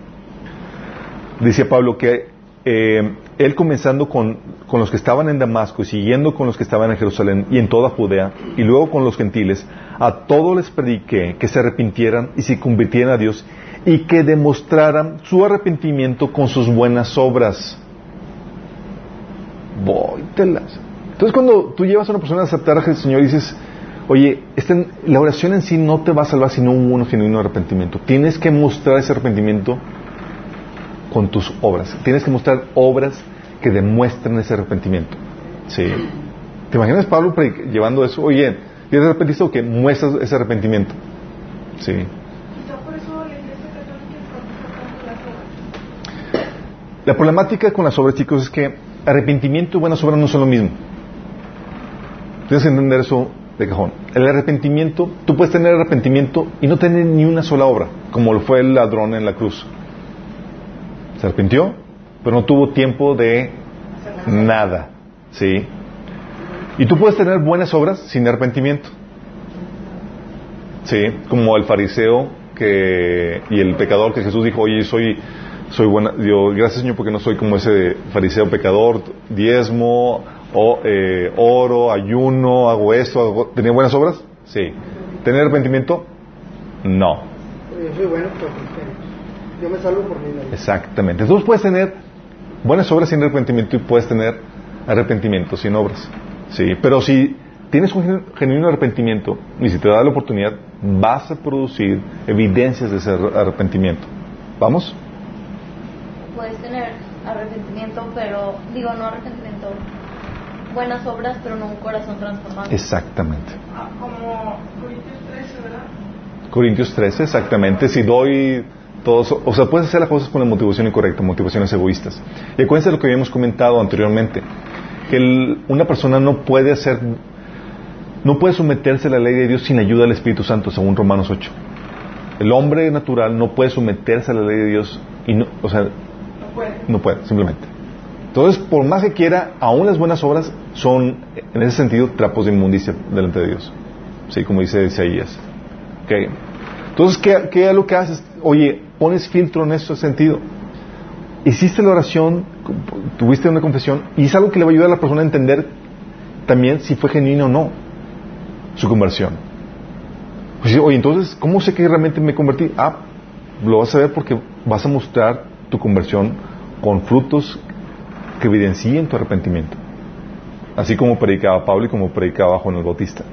Decía Pablo que eh, él comenzando con, con los que estaban en Damasco y siguiendo con los que estaban en Jerusalén y en toda Judea y luego con los gentiles, a todos les prediqué que se arrepintieran y se convirtieran a Dios y que demostraran su arrepentimiento con sus buenas obras. Vóytelas. Entonces cuando tú llevas a una persona a aceptar al Señor y dices, oye, este- la oración en sí no te va a salvar si no hubo un genuino arrepentimiento. Tienes que mostrar ese arrepentimiento con tus obras. Tienes que mostrar obras que demuestren ese arrepentimiento. Sí. ¿Te imaginas Pablo llevando eso? Oye, ¿y eres arrepentido o que muestras ese arrepentimiento? Sí. La problemática con las obras, chicos, es que arrepentimiento y buenas obras no son lo mismo. Tienes que entender eso de cajón. El arrepentimiento, tú puedes tener arrepentimiento y no tener ni una sola obra, como lo fue el ladrón en la cruz. Se arrepintió, pero no tuvo tiempo de Nada. ¿Sí? Y tú puedes tener buenas obras sin arrepentimiento. Sí, como el fariseo que, y el pecador que Jesús dijo, oye, soy, soy buena, yo, gracias Señor porque no soy como ese fariseo pecador, diezmo, o, eh, oro, ayuno, hago esto, hago... ¿tenía buenas obras? Sí. ¿Tener arrepentimiento? No. Yo soy bueno, pero yo me salvo por mi ley. Exactamente. Entonces puedes tener buenas obras sin arrepentimiento y puedes tener arrepentimiento sin obras. Sí, pero si tienes un genu- genuino arrepentimiento y si te da la oportunidad, vas a producir evidencias de ese ar- arrepentimiento. ¿Vamos? Puedes tener arrepentimiento, pero, digo, no arrepentimiento, buenas obras, pero no un corazón transformado. Exactamente. Ah, como Corintios 13, ¿verdad? Corintios 13, exactamente. Si doy todos, o sea, puedes hacer las cosas con la motivación incorrecta, motivaciones egoístas. Y acuérdense de lo que habíamos comentado anteriormente, que el- una persona no puede hacer, no puede someterse a la ley de Dios sin ayuda del Espíritu Santo, según Romanos 8. El hombre natural no puede someterse a la ley de Dios y no, o sea, No puede. no puede, simplemente. Entonces, por más que quiera, aún las buenas obras son, en ese sentido, trapos de inmundicia delante de Dios. Sí, como dice Isaías. Ok. Entonces, ¿qué, es lo que haces? Oye, pones filtro en ese sentido. Hiciste la oración, tuviste una confesión, y es algo que le va a ayudar a la persona a entender también si fue genuino o no su conversión. Pues, oye, entonces, ¿cómo sé que realmente me convertí? Ah, lo vas a ver porque vas a mostrar tu conversión con frutos que evidencien tu arrepentimiento. Así como predicaba Pablo y como predicaba Juan el Bautista.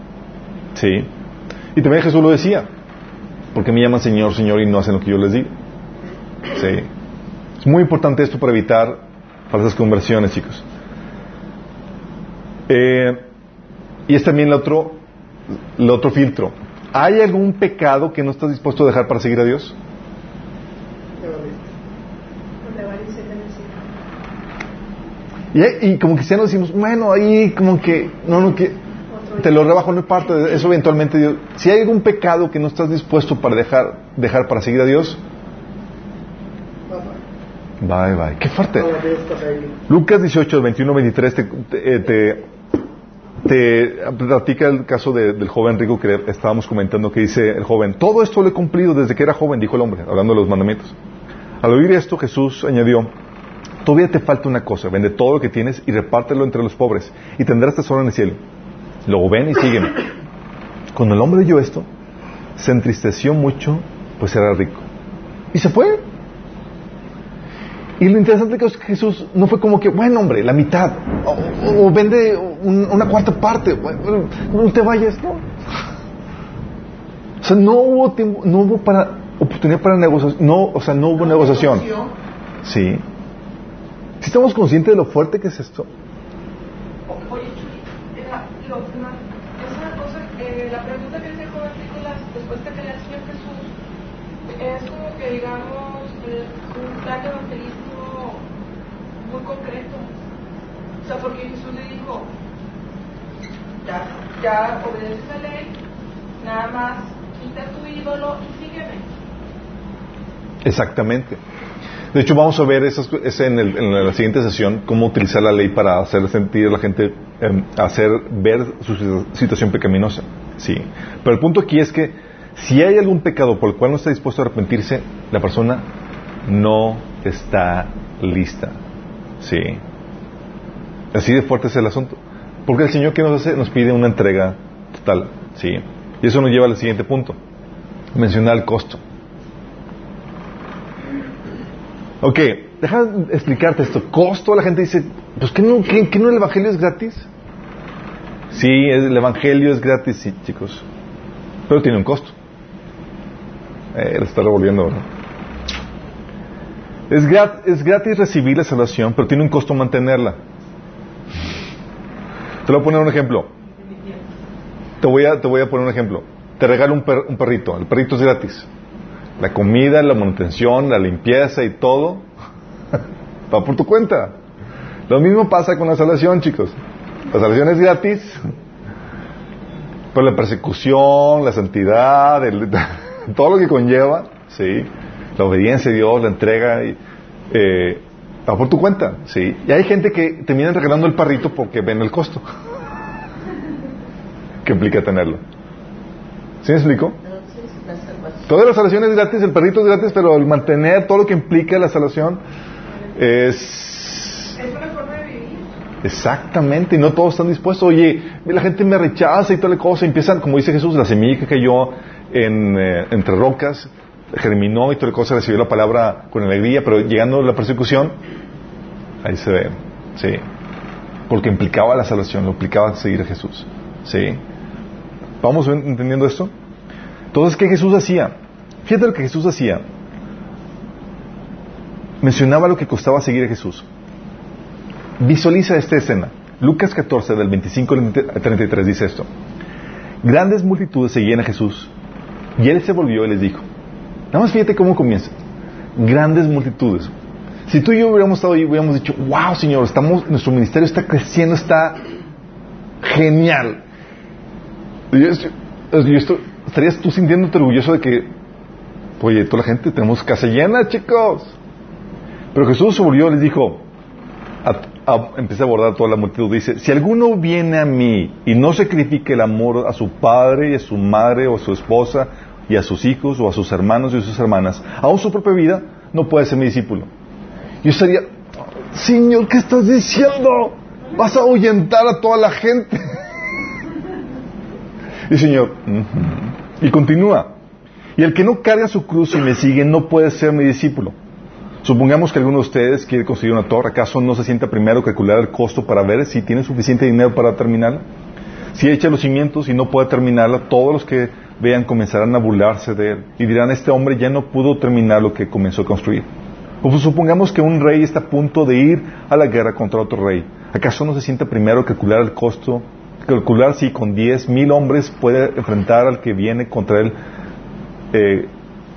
¿Sí? Y también Jesús lo decía. Porque me llaman Señor, Señor y no hacen lo que yo les digo. ¿Sí? Es muy importante esto para evitar falsas conversiones, chicos. Eh, y es también el otro, el otro filtro. ¿Hay algún pecado que no estás dispuesto a dejar para seguir a Dios? Ya lo viste. Donde va dice Tennessee. Y, y como cristianos decimos, bueno, ahí como que, no, no, que te lo rebajo, no parte eso eventualmente Dios. Si hay algún pecado que no estás dispuesto para dejar, dejar para seguir a Dios, bye bye. Qué fuerte. Lucas 18, 21, 23 te, te, te, te platica el caso de- del joven rico que estábamos comentando que dice el joven, todo esto lo he cumplido desde que era joven, dijo el hombre, hablando de los mandamientos. Al oír esto Jesús añadió, todavía te falta una cosa, vende todo lo que tienes y repártelo entre los pobres y tendrás tesoro en el cielo. Luego ven y sígueme. Cuando el hombre oyó esto, se entristeció mucho, pues era rico. Y se fue. Y lo interesante que es que Jesús no fue como que, bueno, hombre, la mitad, o, o- o vende un- una cuarta parte, bueno, no te vayas, no. O sea, no hubo tiempo, no hubo para, oportunidad para negociación, no, o sea, no hubo negociación. Sí. Si estamos conscientes de lo fuerte que es esto. Oye, Chuy, era lo es una cosa, eh, la pregunta que joven rico, la respuesta que le Señor Jesús, es como que digamos eh, un plan de evangelismo muy concreto. O sea, porque Jesús le dijo, ya, ya obedeces la ley, nada más quita tu ídolo y sígueme. Exactamente. De hecho, vamos a ver en, el- en la siguiente sesión cómo utilizar la ley para hacer sentir a la gente, em, hacer ver su situ- situación pecaminosa. Sí. Pero el punto aquí es que si hay algún pecado por el cual no está dispuesto a arrepentirse, la persona no está lista. Sí. Así de fuerte es el asunto. Porque el Señor que nos hace nos pide una entrega total. Sí. Y eso nos lleva al siguiente punto. Mencionar el costo. Ok, deja de explicarte esto. Costo, la gente dice, pues ¿qué no, qué, no el Evangelio es gratis? Sí, el Evangelio es gratis, sí, chicos. Pero tiene un costo. Eh, lo está revolviendo, ¿verdad? Es, grat- es gratis recibir la salvación, pero tiene un costo mantenerla. Te voy a poner un ejemplo. Te voy a, te voy a poner un ejemplo. Te regalo un, per- un perrito. El perrito es gratis. La comida, la manutención, la limpieza y todo va por tu cuenta. Lo mismo pasa con la salvación, chicos. La salvación es gratis, pero la persecución, la santidad, el- [laughs] todo lo que conlleva, sí, la obediencia a Dios, la entrega, y, eh, Va por tu cuenta, sí. Y hay gente que termina regalando el parrito porque ven el costo. [laughs] ¿Qué implica tenerlo? ¿Sí me explico? Entonces, la salvación. Es gratis, el perrito es gratis, pero el mantener todo lo que implica la salvación es... Es una forma de vivir. Exactamente, y no todos están dispuestos. Oye, la gente me rechaza y toda la cosa. Empiezan, como dice Jesús, la semilla que cayó en, eh, entre rocas, germinó y toda la cosa, recibió la palabra con alegría, pero llegando la persecución, ahí se ve, sí. Porque implicaba la salvación, lo implicaba seguir a Jesús, sí. ¿Vamos entendiendo esto? Entonces, ¿qué Jesús hacía? Fíjate lo que Jesús hacía. Mencionaba lo que costaba seguir a Jesús. Visualiza esta escena. Lucas 14, del 25 al 33 dice esto. Grandes multitudes seguían a Jesús y él se volvió y les dijo. Nada más fíjate cómo comienza. Grandes multitudes. Si tú y yo hubiéramos estado ahí, hubiéramos dicho, wow, Señor, estamos, nuestro ministerio está creciendo, está genial. Estarías tú sintiéndote orgulloso de que, oye, toda la gente, tenemos casa llena, chicos. Pero Jesús se volvió y les dijo, a, a- empieza a abordar toda la multitud. Dice, si alguno viene a mí y no sacrifica el amor a su padre y a su madre o a su esposa y a sus hijos o a sus hermanos y a sus hermanas, aún su propia vida, no puede ser mi discípulo. Yo estaría, Señor, ¿qué estás diciendo? Vas a ahuyentar a toda la gente. [laughs] y Señor. Y continúa. Y el que no carga su cruz y me sigue no puede ser mi discípulo. Supongamos que alguno de ustedes quiere construir una torre, ¿acaso no se sienta primero calcular el costo para ver si tiene suficiente dinero para terminarla? Si echa los cimientos y no puede terminarla, todos los que vean comenzarán a burlarse de él y dirán, este hombre ya no pudo terminar lo que comenzó a construir. O pues supongamos que un rey está a punto de ir a la guerra contra otro rey. ¿Acaso no se sienta primero calcular el costo? Calcular si con diez mil hombres puede enfrentar al que viene contra él, eh,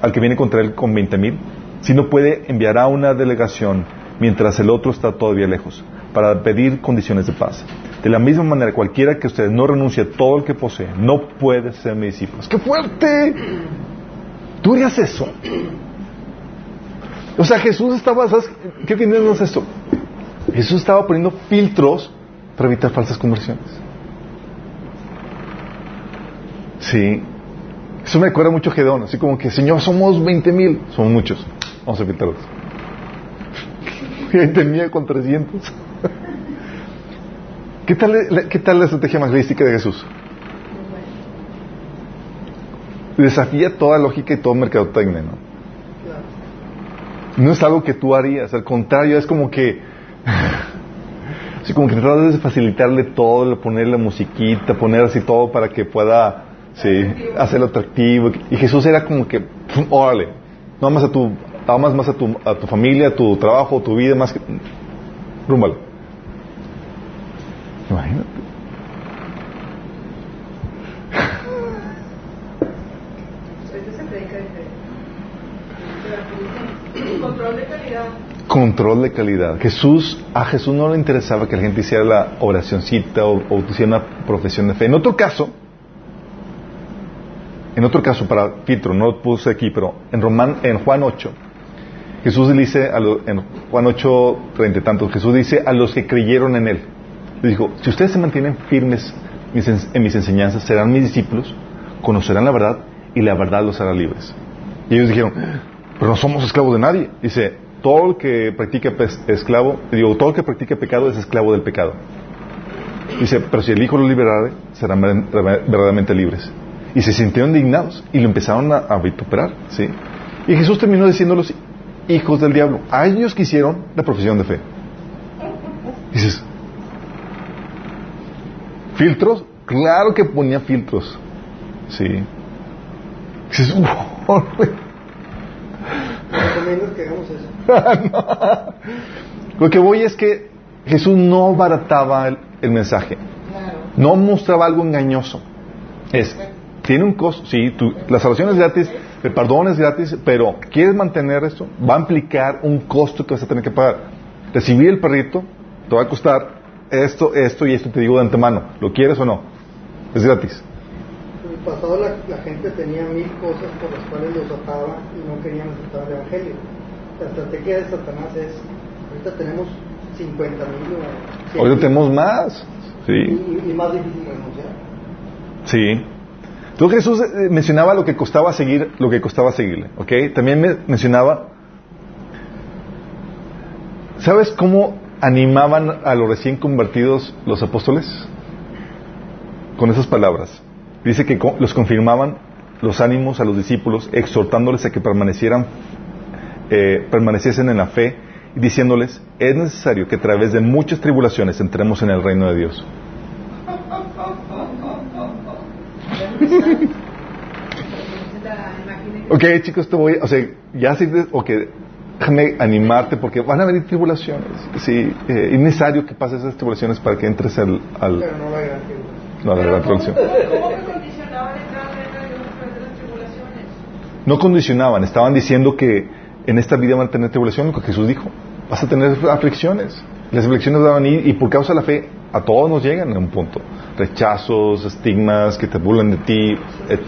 al que viene contra él con veinte mil. Si no puede, enviará una delegación mientras el otro está todavía lejos para pedir condiciones de paz. De la misma manera, cualquiera que ustedes no renuncie a todo el que posee, no puede ser mi discípulo. ¡Qué fuerte! ¿Tú harías eso? O sea, Jesús estaba, ¿sabes qué es esto? Jesús estaba poniendo filtros para evitar falsas conversiones. Sí. Eso me recuerda mucho a Gedeón, así como que, Señor, somos 20 mil. Somos muchos. Vamos a filtrarlos. 20 mil con 300. [laughs] ¿Qué tal, la- ¿Qué tal la estrategia evangelística de Jesús? Desafía toda lógica y todo mercadotecnia, ¿no? No es algo que tú harías, al contrario, es como que. [laughs] Así como que tratas de facilitarle todo, ponerle musiquita, poner así todo para que pueda sí, hacerlo atractivo. Y Jesús era como que, pum, órale, no más a tu, amas más a tu, a tu familia, a tu trabajo, a tu vida, más que. Rúmbalo. Imagínate. Control de calidad. Control de calidad. Jesús, a Jesús no le interesaba que la gente hiciera la oracioncita o, o hiciera una profesión de fe. En otro caso, en otro caso para filtro, no lo puse aquí, pero en Román, en Juan 8, Jesús dice a lo- en Juan 8, treinta y tantos, Jesús dice a los que creyeron en él, le dijo, si ustedes se mantienen firmes en, mis enseñanzas, serán mis discípulos, conocerán la verdad y la verdad los hará libres. Y ellos dijeron, pero no somos esclavos de nadie. Dice, todo el que practica esclavo, digo, todo el que practica pecado es esclavo del pecado. Dice, pero si el Hijo los liberare, serán ver- verdaderamente libres. Y se sintieron dignados y lo empezaron a, a vituperar, ¿sí? Y Jesús terminó diciéndolos hijos del diablo. A ellos que hicieron la profesión de fe. Dices, ¿filtros? Claro que ponía filtros. Sí. Dices, wow, güey. Recomiendo que hagamos eso. [laughs] Lo que voy es que Jesús no barataba el, el mensaje. Claro. No mostraba algo engañoso. Es, tiene un costo, sí, tu- la salvación es gratis, el perdón es gratis, pero ¿quieres mantener esto? Va a implicar un costo que vas a tener que pagar. Recibir el perrito te va a costar esto, esto y esto, te digo de antemano. ¿Lo quieres o no? Es gratis. En el pasado la, la gente tenía mil cosas por las cuales los ataba y no querían aceptar el Evangelio. La estrategia de Satanás es Ahorita tenemos 50 mil. Ahorita tenemos más. Sí. Y, y más difícil de denunciar. Sí. Entonces Jesús eh, mencionaba lo que costaba seguir, lo que costaba seguirle, ¿ok? También me mencionaba, ¿sabes cómo animaban a los recién convertidos los apóstoles? Con esas palabras. Dice que los confirmaban los ánimos a los discípulos, exhortándoles a que permanecieran, eh, permaneciesen en la fe y diciéndoles, es necesario que a través de muchas tribulaciones entremos en el reino de Dios. Ok, chicos, te voy, o sea, ya sí, ok, déjame animarte porque van a venir tribulaciones. Sí, eh, es necesario que pases esas tribulaciones para que entres al, al Pero no la gran que... no, a la gran tribulación. [laughs] No condicionaban, estaban diciendo que en esta vida van a tener tribulación, lo que Jesús dijo. Vas a tener aflicciones. Las aflicciones van a venir y por causa de la fe a todos nos llegan en un punto. Rechazos, estigmas, que te burlan de ti. et-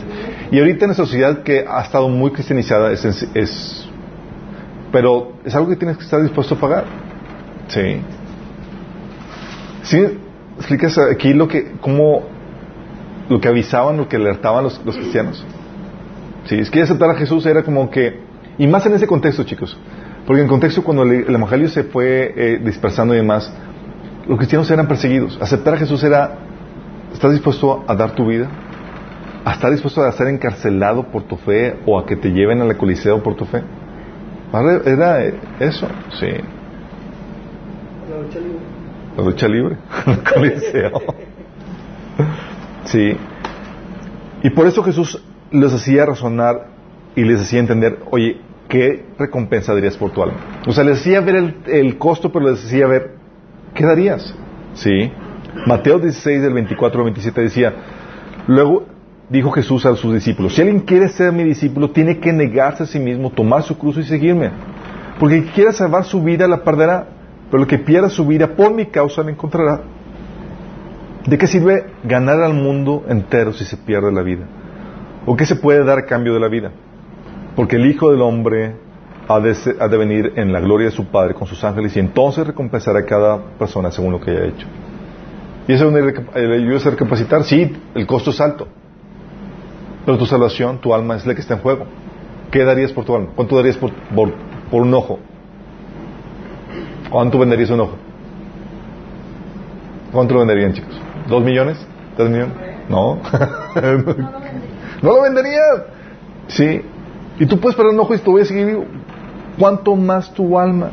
Y ahorita en nuestra sociedad que ha estado muy cristianizada es, es- pero es algo que tienes que estar dispuesto a pagar. Sí. Sí, explicas aquí lo que, cómo, lo que avisaban, lo que alertaban los, los cristianos. Sí, es que aceptar a Jesús era como que, y más en ese contexto, chicos, porque en contexto cuando el, el evangelio se fue eh, dispersando y demás, los cristianos eran perseguidos. Aceptar a Jesús era, ¿estás dispuesto a dar tu vida? ¿A estar dispuesto a ser encarcelado por tu fe o a que te lleven al coliseo por tu fe? ¿Vale? Era eso, sí. La lucha libre. La lucha libre, [laughs] el coliseo. Sí. Y por eso Jesús les hacía razonar y les hacía entender, oye, ¿qué recompensa darías por tu alma? O sea, les hacía ver el, el costo, pero les hacía ver, ¿qué darías? Sí. Mateo 16, del 24 al 27 decía, luego dijo Jesús a sus discípulos, si alguien quiere ser mi discípulo, tiene que negarse a sí mismo, tomar su cruz y seguirme. Porque el que quiera salvar su vida la perderá, pero el que pierda su vida por mi causa la encontrará. ¿De qué sirve ganar al mundo entero si se pierde la vida? ¿O qué se puede dar a cambio de la vida? Porque el Hijo del Hombre ha de, se- ha de venir en la gloria de su Padre con sus ángeles y entonces recompensará a cada persona según lo que haya hecho. ¿Y eso ayuda a recapacitar? Sí, el costo es alto. Pero tu salvación, tu alma es la que está en juego. ¿Qué darías por tu alma? ¿Cuánto darías por, por, por un ojo? ¿Cuánto venderías un ojo? ¿Cuánto lo venderían, chicos? ¿Dos millones? ¿Tres millones? No. [laughs] no lo venderías. Sí. Y tú puedes perder un ojo y te voy a seguir vivo. ¿Cuánto más tu alma?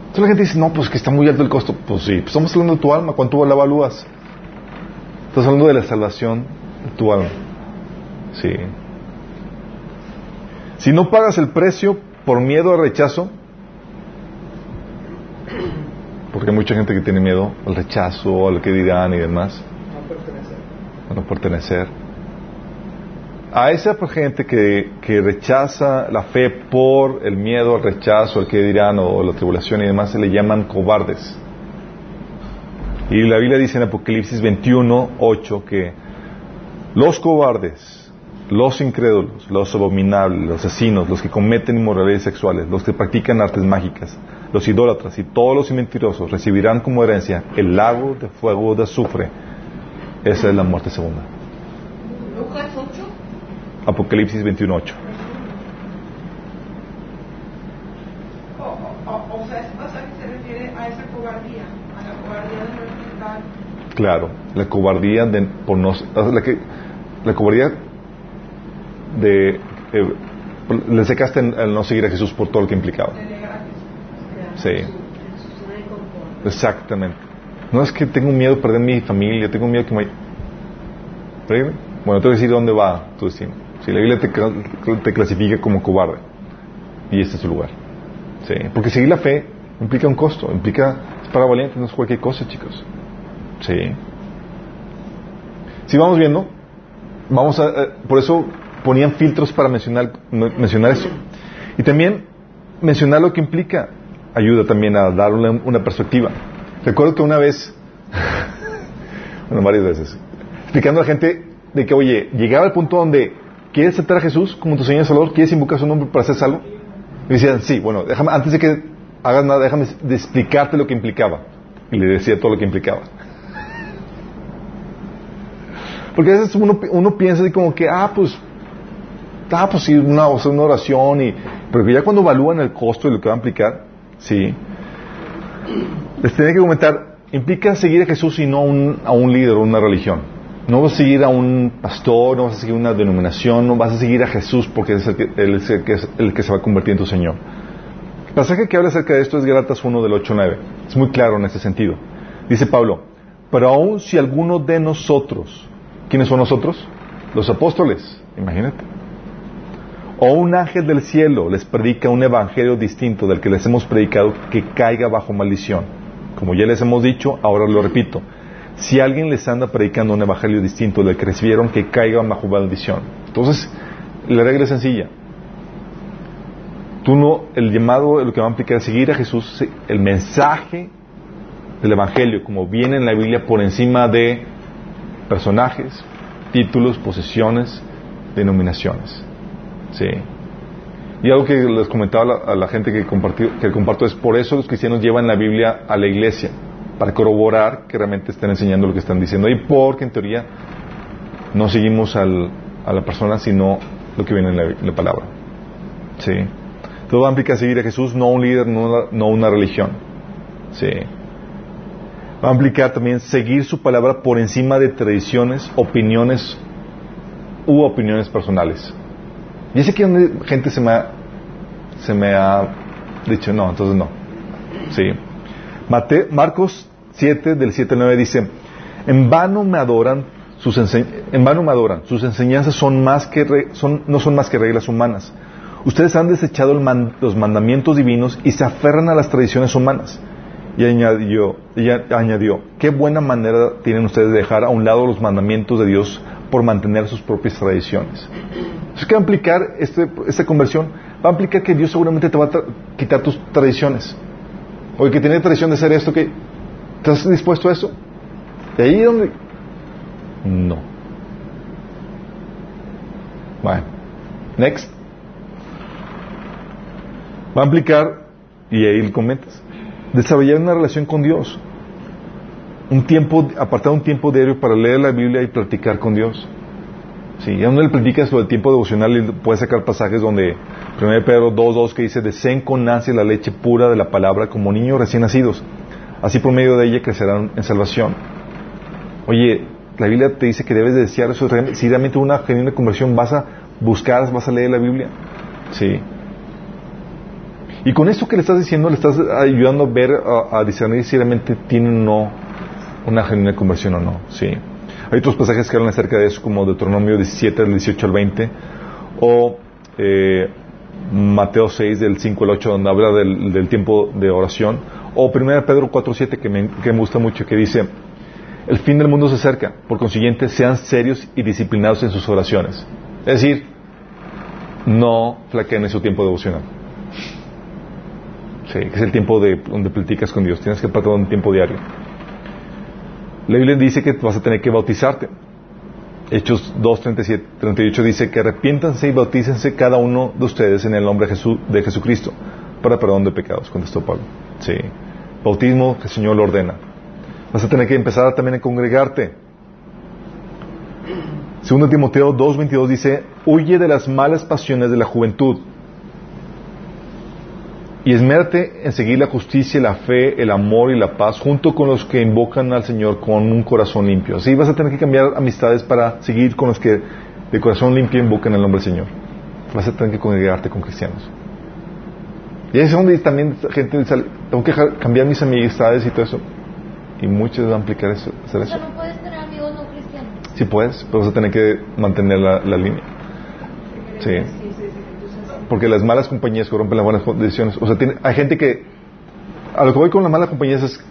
Entonces la gente dice, no, pues que está muy alto el costo. Pues sí, pues estamos hablando de tu alma. ¿Cuánto la evalúas? Estás hablando de la salvación de tu alma. Sí. Si no pagas el precio por miedo al rechazo, porque hay mucha gente que tiene miedo al rechazo, al que dirán y demás, No pertenecer. a no pertenecer. A esa gente que, rechaza la fe por el miedo al rechazo, al que dirán o la tribulación y demás, se le llaman cobardes. Y la Biblia dice en Apocalipsis 21, 8 que los cobardes, los incrédulos, los abominables, los asesinos, los que cometen inmoralidades sexuales, los que practican artes mágicas, los idólatras y todos los mentirosos recibirán como herencia el lago de fuego de azufre. Esa es la muerte segunda. Lucas 8. Apocalipsis 21.8. O, o, o sea, ese pasaje se refiere a esa cobardía, a la cobardía de no enfrentar. Claro, la cobardía de por no, la, que, la cobardía de eh, le secaste al no seguir a Jesús por todo lo que implicaba. Sí, exactamente. No es que tengo miedo de perder mi familia, tengo miedo que me... Bueno, te voy a decir dónde va tu destino. Si la Biblia te, te clasifica como cobarde, y este es su lugar. Sí, porque seguir la fe implica un costo, implica, es para valientes, no es cualquier cosa, chicos. Sí. Si vamos viendo, vamos a, eh, por eso ponían filtros para mencionar, men- mencionar eso. Y también mencionar lo que implica ayuda también a dar una, una perspectiva. Recuerdo que una vez, [laughs] bueno, varias veces, explicando a la gente de que, oye, llegaba al punto donde quieres aceptar a Jesús como tu Señor y Salvador, quieres invocar su nombre para ser salvo. Y decían, sí, bueno, déjame, antes de que hagas nada, déjame explicarte lo que implicaba. Y le decía todo lo que implicaba. Porque a veces uno, uno piensa como que, ah, pues, ah, pues sí, una, o una oración, y, pero ya cuando evalúan el costo de lo que va a implicar, sí, les tiene que comentar, implica seguir a Jesús y no un, a un líder o una religión. No vas a seguir a un pastor, no vas a seguir una denominación, no vas a seguir a Jesús porque es el que, es el que, se va a convertir en tu Señor. El pasaje que habla acerca de esto es Galatas 1 del 8 al 9. Es muy claro en ese sentido. Dice Pablo, pero aún si alguno de nosotros, ¿quiénes son nosotros? Los apóstoles, imagínate. O un ángel del cielo les predica un evangelio distinto del que les hemos predicado que caiga bajo maldición. Como ya les hemos dicho, ahora lo repito. Si alguien les anda predicando un evangelio distinto del que recibieron, que caiga bajo maldición. Entonces, la regla es sencilla. Tú no, el llamado, lo que va a implicar es seguir a Jesús, el mensaje del Evangelio, como viene en la Biblia, por encima de personajes, títulos, posesiones, denominaciones. Sí. Y algo que les comentaba a la gente que, compartió, que comparto es por eso los cristianos llevan la Biblia a la iglesia, para corroborar que realmente están enseñando lo que están diciendo ahí, porque en teoría no seguimos al, a la persona, sino lo que viene en la, en la palabra. Sí. Todo va a implicar seguir a Jesús, no un líder, no, una religión. Sí. Va a implicar también seguir su palabra por encima de tradiciones, opiniones u opiniones personales. Y ese que gente se me ha, se me ha dicho, no, entonces no. Sí. Mate, Marcos 7, del 7 al 9 dice, en vano me adoran, sus en vano me adoran, sus enseñanzas son más que no son más que reglas humanas. Ustedes han desechado los mandamientos divinos y se aferran a las tradiciones humanas. Y añadió, qué buena manera tienen ustedes de dejar a un lado los mandamientos de Dios por mantener sus propias tradiciones. Entonces, ¿qué va a implicar este, esta conversión? Va a implicar que Dios seguramente te va a quitar tus tradiciones. Oye, que tiene tradición de hacer esto, que ¿estás dispuesto a eso? De ahí donde... No. Bueno. Next. Va a implicar, y ahí lo comentas, desarrollar una relación con Dios. Un tiempo, apartar un tiempo diario para leer la Biblia y practicar con Dios. Sí, y a uno le platicas sobre el tiempo devocional y puedes sacar pasajes donde 1 Pedro 2.2 que dice, deseen con ansia la leche pura de la palabra como niños recién nacidos. Así por medio de ella crecerán en salvación. Oye, la Biblia te dice que debes de desear eso. Si realmente una genuina conversión vas a buscar, vas a leer la Biblia. Sí. Y con esto que le estás diciendo, le estás ayudando a ver, a, a discernir si realmente tiene o no una genuina conversión o no. Sí. Hay otros pasajes que hablan acerca de eso, como Deuteronomio 17, del 18 al 20, o eh, Mateo 6, del 5 al 8, donde habla del, del tiempo de oración, o 1 Pedro 4, 7, que me, que me gusta mucho, que dice, el fin del mundo se acerca, por consiguiente, sean serios y disciplinados en sus oraciones. Es decir, no flaqueen en su tiempo devocional. Sí, que es el tiempo de, donde platicas con Dios. Tienes que pasar un tiempo diario. La Biblia dice que vas a tener que bautizarte. Hechos 2, 37, 38 dice que arrepiéntanse y bautícense cada uno de ustedes en el nombre de, Jesús, de Jesucristo para perdón de pecados, contestó Pablo. Sí. Bautismo que el Señor lo ordena. Vas a tener que empezar también a congregarte. Segundo Timoteo 2.22 dice, huye de las malas pasiones de la juventud y esmérate en seguir la justicia, la fe, el amor y la paz junto con los que invocan al Señor con un corazón limpio. Así vas a tener que cambiar amistades para seguir con los que de corazón limpio invocan el nombre del Señor. Vas a tener que congregarte con cristianos. Y ahí es donde también gente sale, tengo que cambiar mis amistades y todo eso. Y muchos van a aplicar eso, hacer O eso. sea, no puedes tener amigos no cristianos. Sí puedes, pero vas a tener que mantener la, la línea. Sí. Porque las malas compañías corrompen las buenas decisiones. O sea, tiene- hay gente que... A lo que voy con las malas compañías es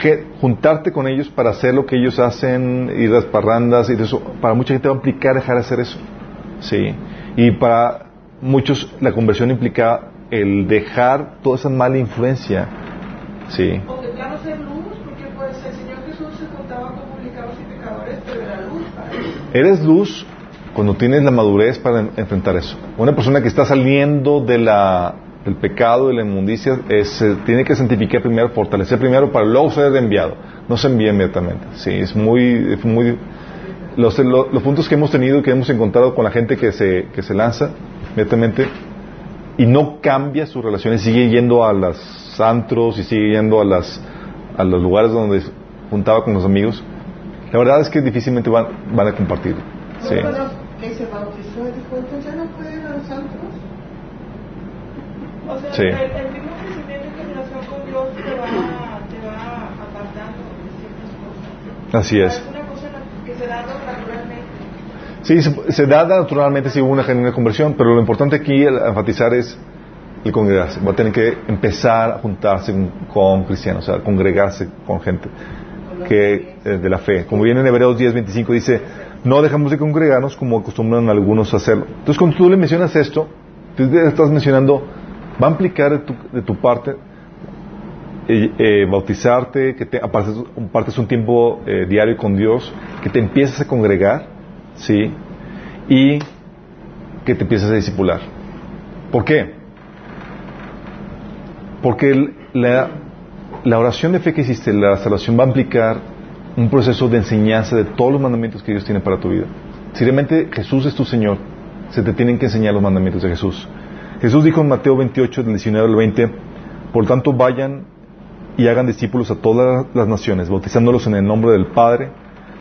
que juntarte con ellos para hacer lo que ellos hacen, ir a las parrandas y eso. Para mucha gente va a implicar dejar de hacer eso. Sí. Y para muchos la conversión implica el dejar toda esa mala influencia. Sí. O de plano ser luz, porque pues el Señor Jesús se contaba con publicados y pecadores, pero era luz para ellos. Eres luz cuando tienes la madurez para en- enfrentar eso. Una persona que está saliendo de la del pecado, de la inmundicia, se tiene que santificar primero, fortalecer primero para luego ser enviado. No se envía inmediatamente. Sí, es muy, es muy los, lo- los puntos que hemos tenido, que hemos encontrado con la gente que se, que se lanza inmediatamente y no cambia sus relaciones, sigue yendo a los antros y sigue yendo a, las, a los lugares donde juntaba con los amigos, la verdad es que difícilmente van, van a compartir. Sí. Que se bautizó dijo, entonces ya no pueden ir a los santos. O sea, Sí. el, el mismo crecimiento y relación con Dios te va, te va apartando de ciertas cosas. Así O sea, es. Es una cosa que se da. Sí, se, se da naturalmente si hubo una genuina conversión, pero lo importante aquí el enfatizar es el congregarse. Va a tener que empezar a juntarse con, cristianos, o sea, congregarse con gente que eh, de la fe. Como viene en Hebreos 10:25 dice, no dejamos de congregarnos como acostumbran algunos a hacerlo. Entonces, cuando tú le mencionas esto, tú estás mencionando, va a implicar de tu, de tu parte eh, eh, bautizarte, que te apartes, un tiempo diario con Dios, que te empieces a congregar, ¿sí? Y que te empieces a discipular. ¿Por qué? Porque la, la oración de fe que hiciste, la salvación va a implicar un proceso de enseñanza de todos los mandamientos que Dios tiene para tu vida. Si realmente Jesús es tu Señor, se te tienen que enseñar los mandamientos de Jesús. Jesús dijo en Mateo 28, del 19 al 20, por tanto vayan y hagan discípulos a todas las naciones, bautizándolos en el nombre del Padre,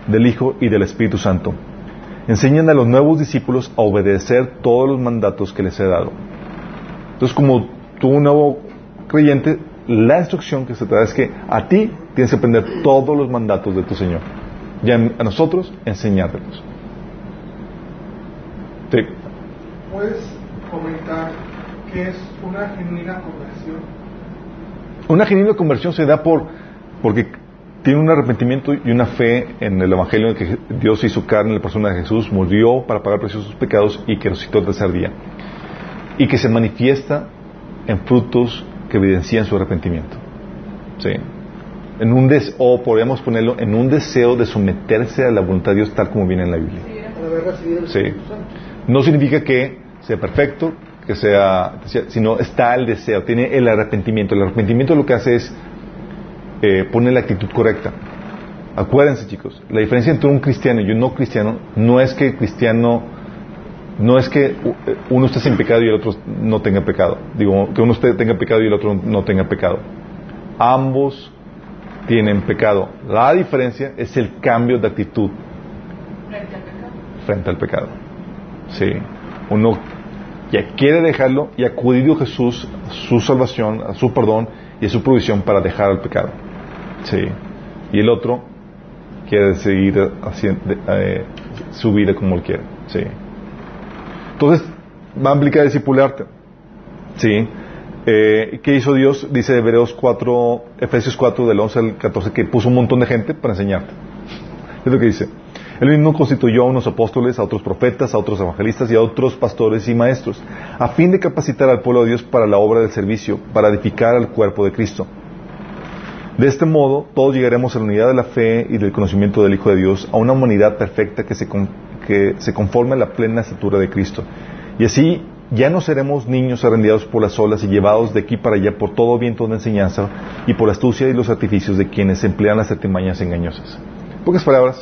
del Hijo y del Espíritu Santo. Enseñan a los nuevos discípulos a obedecer todos los mandatos que les he dado. Entonces, como tú, un nuevo creyente, la instrucción que se te da es que a ti tienes que aprender todos los mandatos de tu Señor. Y a, a nosotros, enseñártelos. Sí. ¿Puedes comentar qué es una genuina conversión? Una genuina conversión se da por porque tiene un arrepentimiento y una fe en el Evangelio en que Dios hizo carne en la persona de Jesús, murió para pagar precios sus pecados y que resucitó el tercer día. Y que se manifiesta en frutos que evidencian su arrepentimiento. Sí. En un des o podríamos ponerlo en un deseo de someterse a la voluntad de Dios tal como viene en la Biblia. Sí. No significa que sea perfecto, que sea, sino está el deseo, tiene el arrepentimiento. El arrepentimiento lo que hace es eh, poner la actitud correcta. Acuérdense, chicos, la diferencia entre un cristiano y un no cristiano no es que el cristiano, no es que eh, uno esté sin pecado y el otro no tenga pecado. Digo, que uno esté, tenga pecado y el otro no tenga pecado. Ambos tienen pecado. La diferencia es el cambio de actitud Frente al pecado. Sí. Uno ya quiere dejarlo y ha acudido a Jesús, a su salvación, a su perdón y a su provisión para dejar el pecado. Sí. Y el otro quiere seguir haciendo eh, su vida como él quiere. Sí. Entonces, va a implicar discipularte. Sí. Eh, ¿Qué hizo Dios? Dice Hebreos 4, Efesios 4, del 11 al 14, que puso un montón de gente para enseñarte. Es lo que dice. Él mismo constituyó a unos apóstoles, a otros profetas, a otros evangelistas y a otros pastores y maestros, a fin de capacitar al pueblo de Dios para la obra del servicio, para edificar al cuerpo de Cristo. De este modo, todos llegaremos a la unidad de la fe y del conocimiento del Hijo de Dios, a una humanidad perfecta que se, con- que se conforme a la plena estatura de Cristo. Y así ya no seremos niños arrendados por las olas y llevados de aquí para allá por todo viento de enseñanza y por la astucia y los artificios de quienes emplean las artimañas engañosas. En pocas palabras,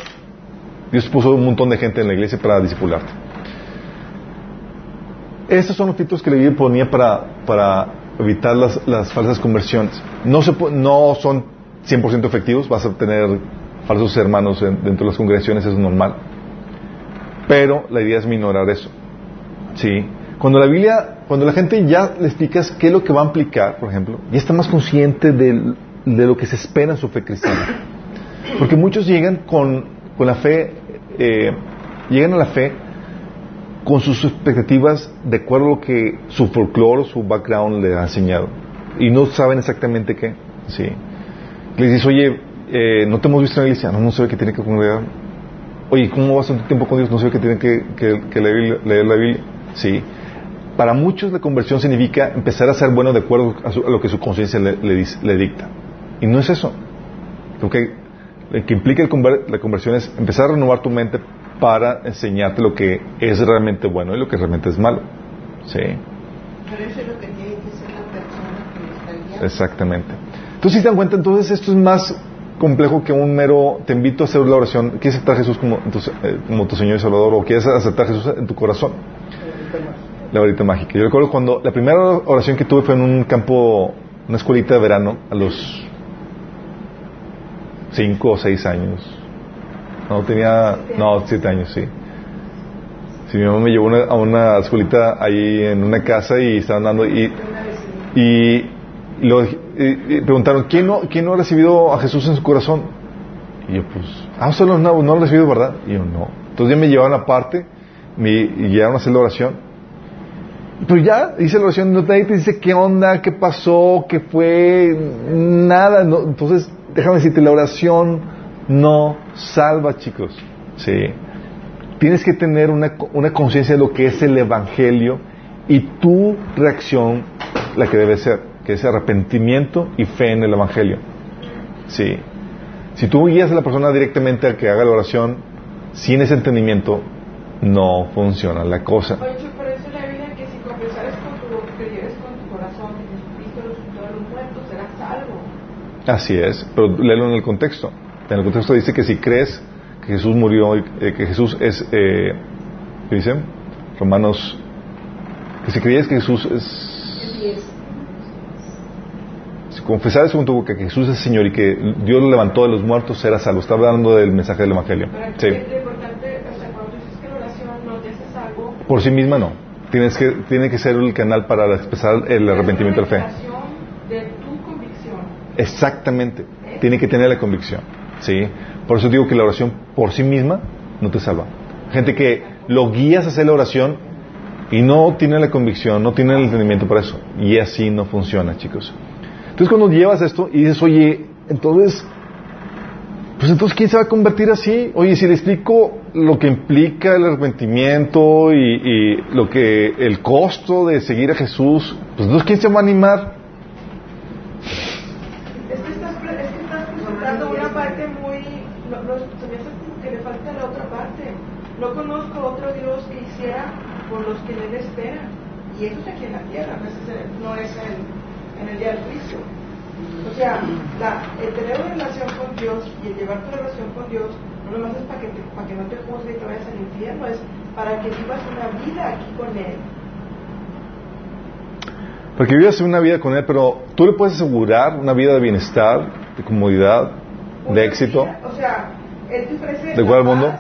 Dios puso un montón de gente en la iglesia para discipularte. Estos son los filtros que Biblia ponía para, para evitar las, falsas conversiones. No, se, no son 100% efectivos, vas a tener falsos hermanos en- dentro de las congregaciones, es normal. Pero la idea es minorar eso. ¿Sí? Cuando la Biblia, cuando la gente ya le explicas qué es lo que va a implicar, por ejemplo, ya está más consciente de lo que se espera en su fe cristiana. Porque muchos llegan con, con la fe, eh, llegan a la fe con sus expectativas de acuerdo a lo que su folclore, su background le ha enseñado. Y no saben exactamente qué. Sí. Le dices, oye, eh, no te hemos visto en la iglesia. No, no sé que tiene que congregar. Oye, ¿cómo vas tu tiempo con Dios? No sé que tiene que, que- que leer, leer la Biblia. Sí. Para muchos la conversión significa empezar a ser bueno de acuerdo a, lo que su conciencia le, dicta. Y no es eso. Lo que, lo que implica la conversión es empezar a renovar tu mente para enseñarte lo que es realmente bueno y lo que realmente es malo. Sí. Pero eso es lo que tiene que ser Exactamente. Entonces, si te dan cuenta, entonces esto es más complejo que un mero te invito a hacer la oración. ¿Quieres aceptar a Jesús como tu, eh, como tu Señor y Salvador o quieres aceptar a Jesús en tu corazón? La varita mágica. Yo recuerdo cuando la primera oración que tuve fue en un campo, una escuelita de verano, a los cinco o seis años. No, tenía, no, siete años, sí. Sí, mi mamá me llevó a una escuelita ahí en una casa y estaban dando y, y, lo, preguntaron, ¿quién no, ¿quién no ha recibido a Jesús en su corazón? Y yo, pues, ah, solo no, no lo he recibido, ¿verdad? Y yo, no. Entonces ya me llevaron aparte me, y llegaron a hacer la oración. Pero ya hice la oración, no te dice qué onda, qué pasó, qué fue, nada. no. Entonces, déjame decirte, la oración no salva, chicos. Sí. Tienes que tener una, una conciencia de lo que es el Evangelio y tu reacción, la que debe ser, que es arrepentimiento y fe en el Evangelio. Sí. Si tú guías a la persona directamente a que haga la oración sin ese entendimiento, no funciona la cosa. Así es, pero léelo en el contexto. En el contexto dice que si crees que Jesús murió, eh, que Jesús es, eh, ¿qué dice? Romanos, que si crees que Jesús es, si confesares con tu boca que Jesús es Señor y que Dios lo levantó de los muertos, serás salvo. Está hablando del mensaje del Evangelio. Sí. Por sí misma no. Tienes que, tiene que ser el canal para expresar el arrepentimiento de la fe. De tu convicción. Exactamente. Tiene que tener la convicción. ¿Sí? Por eso digo que la oración por sí misma no te salva. Gente que lo guías a hacer la oración y no tiene la convicción, no tiene el entendimiento para eso. Y así no funciona, chicos. Entonces cuando llevas esto y dices, oye, entonces, pues entonces ¿quién se va a convertir así? Oye, si le explico lo que implica el arrepentimiento y, lo que, el costo de seguir a Jesús, pues entonces ¿quién se va a animar? Es que estás, pre- es que estás presentando una parte muy. No, no, se me hace como que le falta la otra parte. No conozco otro Dios que hiciera por los que en él esperan. Y eso es aquí en la tierra, no es, en- no es en, en el día del juicio. O sea, la, el tener una relación con Dios y el llevar tu relación con Dios no nomás es para que, te- para que no te juzgue y te vayas al infierno, es para que vivas una vida aquí con Él. Porque vivas una vida con Él, pero tú le puedes asegurar una vida de bienestar, de comodidad, de éxito. vida, O sea, Él te ofrece. ¿De al mundo?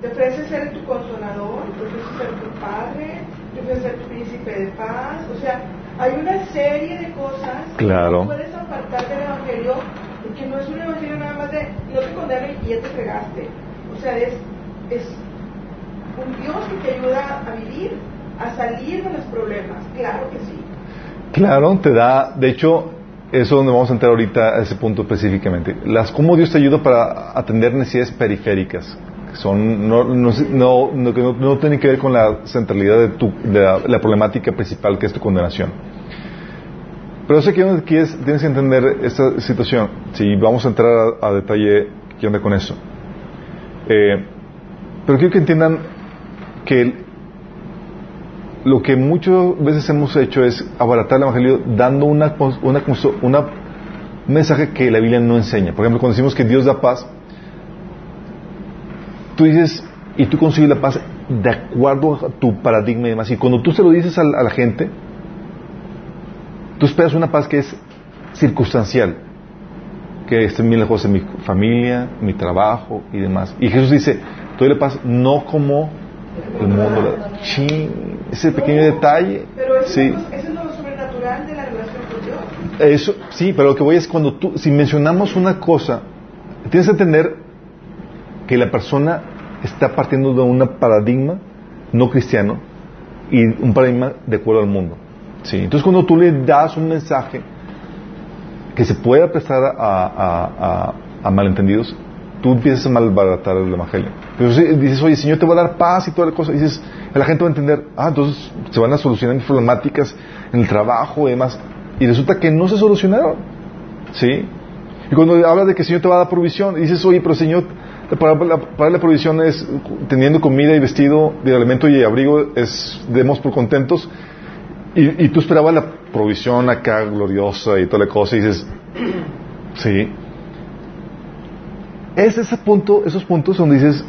Te ofrece ser tu consolador, te ofrece ser tu padre, te ofrece ser príncipe de paz. O sea, hay una serie de cosas Claro. que puedes apartar del evangelio, porque no es un evangelio nada más de no te condenes y ya te fregaste. O sea, es, es un Dios que te ayuda a vivir, a salir de los problemas. Claro que sí. Claro, te da, de hecho, eso es donde vamos a entrar ahorita a ese punto específicamente. Las, cómo Dios te ayuda para atender necesidades periféricas, que son, no, no, no, no, que no- no tienen que ver con la centralidad de, tu, la, problemática principal que es tu condenación. Pero sé que tienes que entender esta situación. Si vamos a entrar a, detalle, ¿qué onda con eso? Eh, pero quiero que entiendan que lo que muchas veces hemos hecho es abaratar el Evangelio dando una, una, una- un mensaje que la Biblia no enseña. Por ejemplo, cuando decimos que Dios da paz, tú dices, y tú consigues la paz de acuerdo a tu paradigma y demás. Y cuando tú se lo dices a la, a la gente, tú esperas una paz que es circunstancial, que estén bien lejos de mi familia, mi trabajo y demás. Y Jesús dice, doy la paz no como el mundo. la- Chin, ese pequeño detalle. Pero eso, Sí. es, eso es lo sobrenatural de la relación con Dios. Eso, sí, pero lo que voy es cuando tú, si mencionamos una cosa, tienes que entender que la persona está partiendo de un paradigma no cristiano y un paradigma de acuerdo al mundo. Sí. Entonces cuando tú le das un mensaje que se pueda prestar a, a- a- a malentendidos, tú empiezas a malbaratar el evangelio. Pero si dices, oye, Señor te va a dar paz y toda la cosa, y dices, la gente va a entender, ah, entonces se van a solucionar mis problemáticas en el trabajo y demás. Y resulta que no se solucionaron. ¿Sí? Y cuando habla de que el Señor te va a dar provisión, y dices, oye, pero Señor, para, para la provisión es teniendo comida y vestido, de alimento y abrigo, es demos por contentos. Y, tú esperabas la provisión acá gloriosa y toda la cosa y dices, [clears throat] sí. Es ese punto, esos puntos donde dices,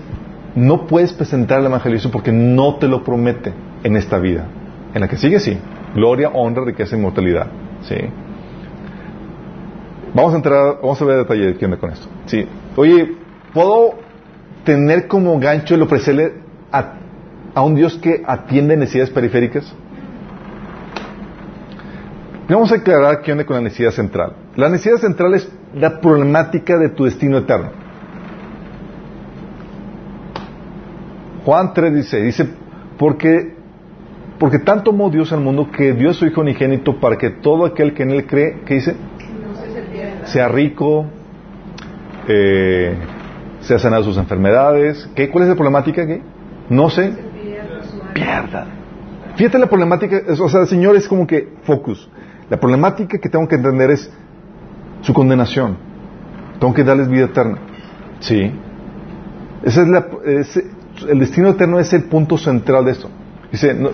no puedes presentar el evangelismo porque no te lo promete en esta vida. En la que sigue, sí. Gloria, honra, riqueza, inmortalidad. Sí. Vamos a entrar, vamos a ver detalle de qué onda con esto. Sí. Oye, ¿puedo tener como gancho el ofrecerle a, a un Dios que atiende necesidades periféricas? Vamos a aclarar qué onda con la necesidad central. La necesidad central es la problemática de tu destino eterno. Juan 3 dice, dice, porque, porque tanto amó Dios al mundo que dio a su Hijo unigénito para que todo aquel que en Él cree, ¿qué dice? Sea rico, eh, sea sanado de sus enfermedades. ¿Qué? ¿Cuál es la problemática aquí? No sé. Pierda. Fíjate la problemática, o sea, Señor es como que focus. La problemática que tengo que entender es su condenación. Tengo que darles vida eterna. Sí. Ese es la, el destino eterno es el punto central de esto. Dice, no-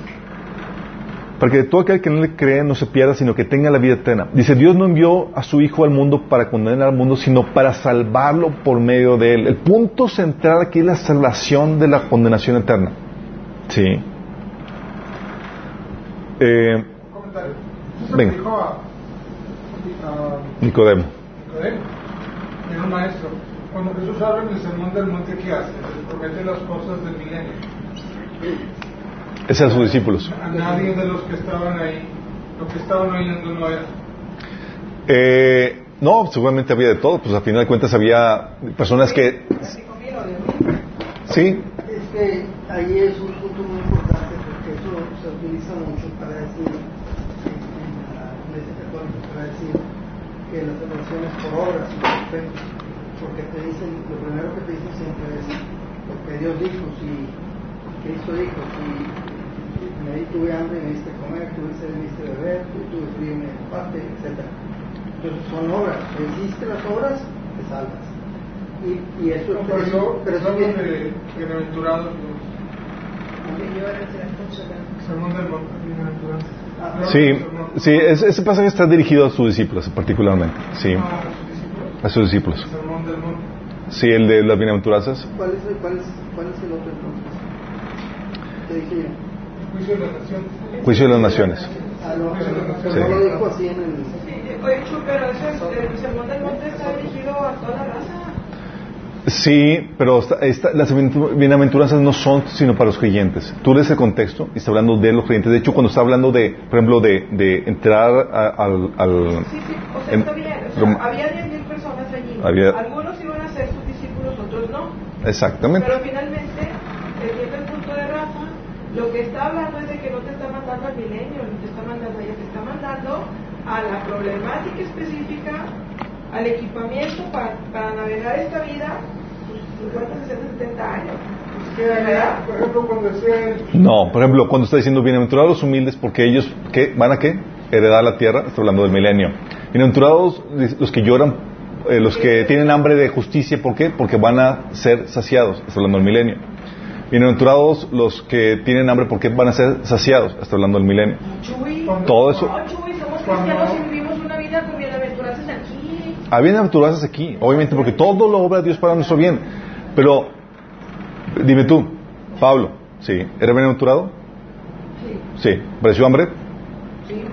para que todo aquel que no le cree no se pierda, sino que tenga la vida eterna. Dice, Dios no envió a su Hijo al mundo para condenar al mundo, sino para salvarlo por medio de él. El punto central aquí es la salvación de la condenación eterna. Sí. Eh, Un comentario. Jesús Venga. dijo a, a Nicodemo. Nicodemo, era maestro. Cuando Jesús habla en el sermón del monte, ¿qué hace? Promete las cosas del milenio. Ese a sus discípulos. A nadie de los que estaban ahí, lo que estaban oyendo no era. Eh, no, seguramente había de todo. Pues al final de cuentas había personas que... Sí, Es que ahí es un punto muy importante porque eso se utiliza mucho para decir, en, la iglesia católica, para decir que la salvación es por obras y por fe. Porque te dicen, lo primero que te dicen siempre es lo que Dios dijo, si Cristo dijo, si me di tuve hambre me diste comer, tuve sed me diste beber, tu- tuve frío me empaste, etc. Entonces son obras, si hiciste las obras, te salvas. Y, y eso, No, por eso, pero eso tiene- de bienaventurados los. Ah, sí, sí, ese, ese pasaje está dirigido a sus discípulos particularmente. Sí, No, a sus discípulos. Sí, el de las bienaventuranzas. ¿Cuál es, el- cuál, es, ¿Cuál es el otro entonces? Te dije yo. Juicio de las naciones. Juicio de las naciones. Sí, oye, Chu, pero eso es, el sermón del monte está dirigido a toda la raza. Sí, pero esta- esta- las bienaventuranzas no son sino para los creyentes. Tú lees el contexto y está hablando de los creyentes. De hecho, cuando está hablando de, por ejemplo, de, de entrar a- al... al- Sí, sí, o sea, en- está bien. O sea, había 10.000 personas allí. Había- Algunos iban a ser sus discípulos, otros no. exactamente. Pero finalmente, lo que está hablando es de que no te está mandando al milenio, ni te está mandando a ella, te está mandando a la problemática específica, al equipamiento para, para navegar esta vida, sus 50, 60, 70 años. Allá, por ejemplo, cuando decía No, por ejemplo, cuando está diciendo bienaventurados los humildes porque ellos ¿qué? van a qué? Heredar la tierra, está hablando del milenio. Bienaventurados los que lloran, eh, los que tienen hambre de justicia, ¿por qué? Porque van a ser saciados, está hablando del milenio. Bienaventurados los que tienen hambre porque van a ser saciados, está hablando del milenio. Chuy, Todo eso. no, Chuy, somos cristianos y vivimos una vida con bienaventuranzas aquí. Hay bienaventuranzas aquí, obviamente, porque todo lo obra Dios para nuestro bien. Pero, dime tú, Pablo, ¿sí? ¿Era bienaventurado? Sí, Sí. ¿Padeció hambre? sí,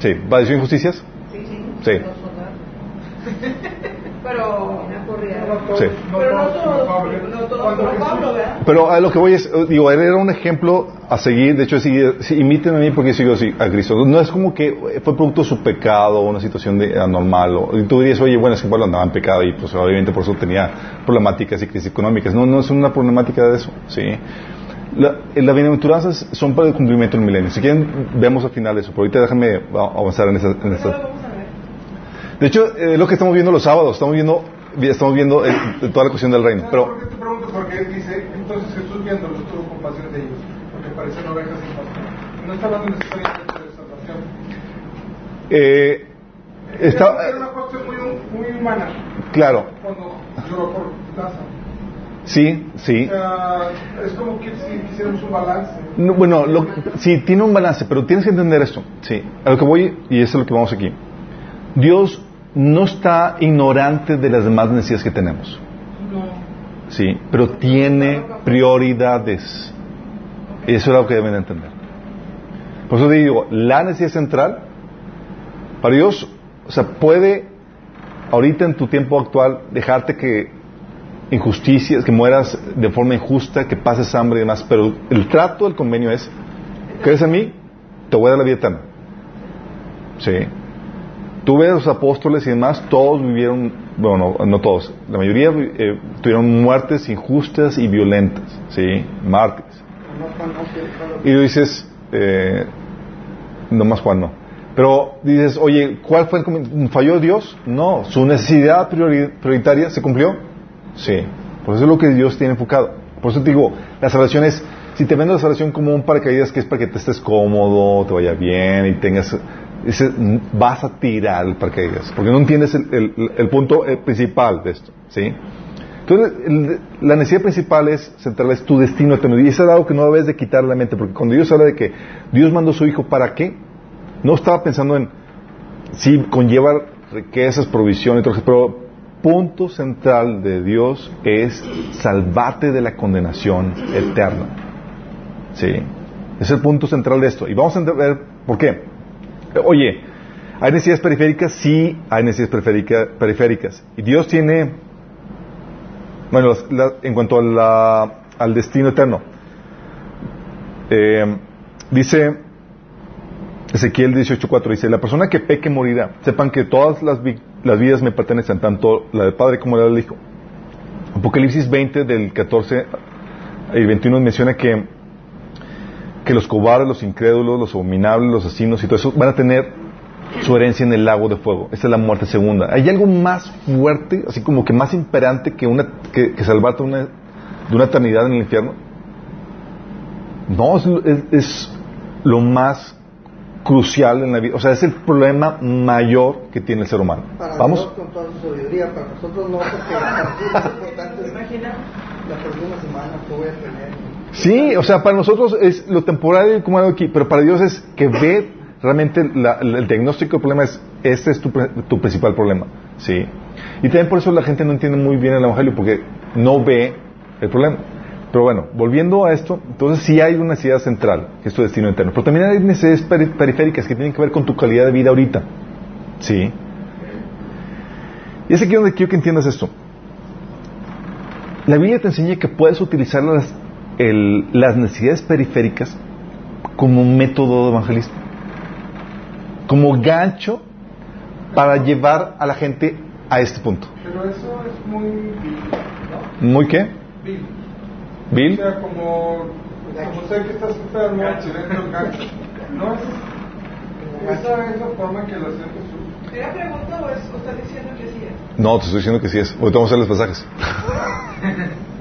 Sí. ¿Padeció injusticias? Sí, sí. Sí. [laughs] Pero, Sí. pero no todos. Pero a lo que voy es, eh, digo, él era un ejemplo a seguir, de hecho, sí, imiten a mí porque sigo así a Cristo. No es como que fue producto de su pecado o una situación de, anormal. O, y tú dirías, oye, bueno, es que Pablo andaba en pecado y pues obviamente por eso tenía problemáticas y crisis económicas. No, no es una problemática de eso, ¿sí? La- eh, las bienaventuranzas son para el cumplimiento del milenio. Si quieren, veamos al final eso, pero ahorita déjame a- avanzar en esa... En Eso lo esta. vamos a ver. De hecho, eh, lo que estamos viendo los sábados, estamos viendo, estamos viendo eh, toda la cuestión del reino. ¿Sabes por Pero, qué te pregunto? Porque él dice, entonces Jesús viéndolos tuvo compasión de ellos, porque parecen ovejas sin pastor. No está hablando necesariamente de salvación. eh, está, Era una cuestión muy, muy humana claro, cuando lloró por Lázaro. Sí, sí. O sea, es como que si quisiéramos un balance. No, bueno, lo- sí, tiene un balance, pero tienes que entender esto. Sí, a lo que voy, y eso es lo que vamos aquí. Dios no está ignorante de las demás necesidades que tenemos. No. Sí, pero tiene prioridades. Eso es lo que deben entender. Por eso digo, la necesidad central, para Dios, o sea, puede ahorita en tu tiempo actual dejarte que injusticias, que mueras de forma injusta, que pases hambre y demás, pero el trato, el convenio es, ¿crees en mí? Te voy a dar la vida eterna. Sí. Tú ves a los apóstoles y demás, todos vivieron, bueno, no, todos, la mayoría eh, tuvieron muertes injustas y violentas, ¿sí? Mártires. Y tú dices, eh, no más Juan no. Pero dices, oye, ¿cuál fue el ¿Falló Dios? No. ¿Su necesidad priori- prioritaria se cumplió? Sí. Por eso es lo que Dios tiene enfocado. Por eso te digo, la salvación es, si te vende la salvación como un paracaídas que es para que te estés cómodo, te vaya bien y tengas, ese, vas a tirar el paracaídas, porque no entiendes el, el- el punto eh, principal de esto, ¿sí? Entonces, el- la necesidad principal es central, es tu destino eterno. Y eso es algo que no debes de quitar la mente, porque cuando Dios habla de que Dios mandó a su Hijo, ¿para qué? No estaba pensando en si conlleva riquezas, eso, pero punto central de Dios es salvarte de la condenación eterna. Sí. Es el punto central de esto. Y vamos a entender por qué. Oye, ¿hay necesidades periféricas? Sí, hay necesidades periférica- periféricas. Y Dios tiene, bueno, en cuanto al destino eterno, eh, dice Ezequiel 18.4, dice, la persona que peque morirá. Sepan que todas las, las vidas me pertenecen, tanto la del Padre como la del Hijo. Apocalipsis 20, del 14 y 21 menciona que, que los cobardes, los incrédulos, los abominables, los asesinos y todo eso van a tener su herencia en el lago de fuego. Esa es la muerte segunda. ¿Hay algo más fuerte, así como que más imperante que, una, que, que salvarte una, de una eternidad en el infierno? No, es, es- es lo más crucial en la vida. O sea, es el problema mayor que tiene el ser humano. Para ¿Vamos? Dios con toda su sabiduría, para nosotros no, porque para ti importante Imagina. la próxima semana que voy a tener. Sí, o sea, para nosotros es lo temporal como algo aquí, pero para Dios es que ve realmente la- el diagnóstico del problema es, este es tu, tu principal problema, ¿sí? Y también por eso la gente no entiende muy bien el Evangelio, porque no ve el problema. Pero bueno, volviendo a esto, entonces sí hay una necesidad central, que es tu destino eterno, pero también hay necesidades peri- periféricas que tienen que ver con tu calidad de vida ahorita, ¿sí? Y es aquí donde quiero que entiendas esto. La Biblia te enseña que puedes utilizar las, el- las necesidades periféricas como un método de evangelismo, como gancho para llevar a la gente a este punto. Pero eso es muy vil, ¿no? ¿Muy qué? Vil. O ¿Bill? sea, como, como sé que estás enfermo, te gancho. No es. Esa es la forma que lo hace Jesús. ¿Era pregunta o, es, o estás diciendo que sí es? No, te estoy diciendo que sí es. Ahorita vamos a ver los pasajes. [laughs]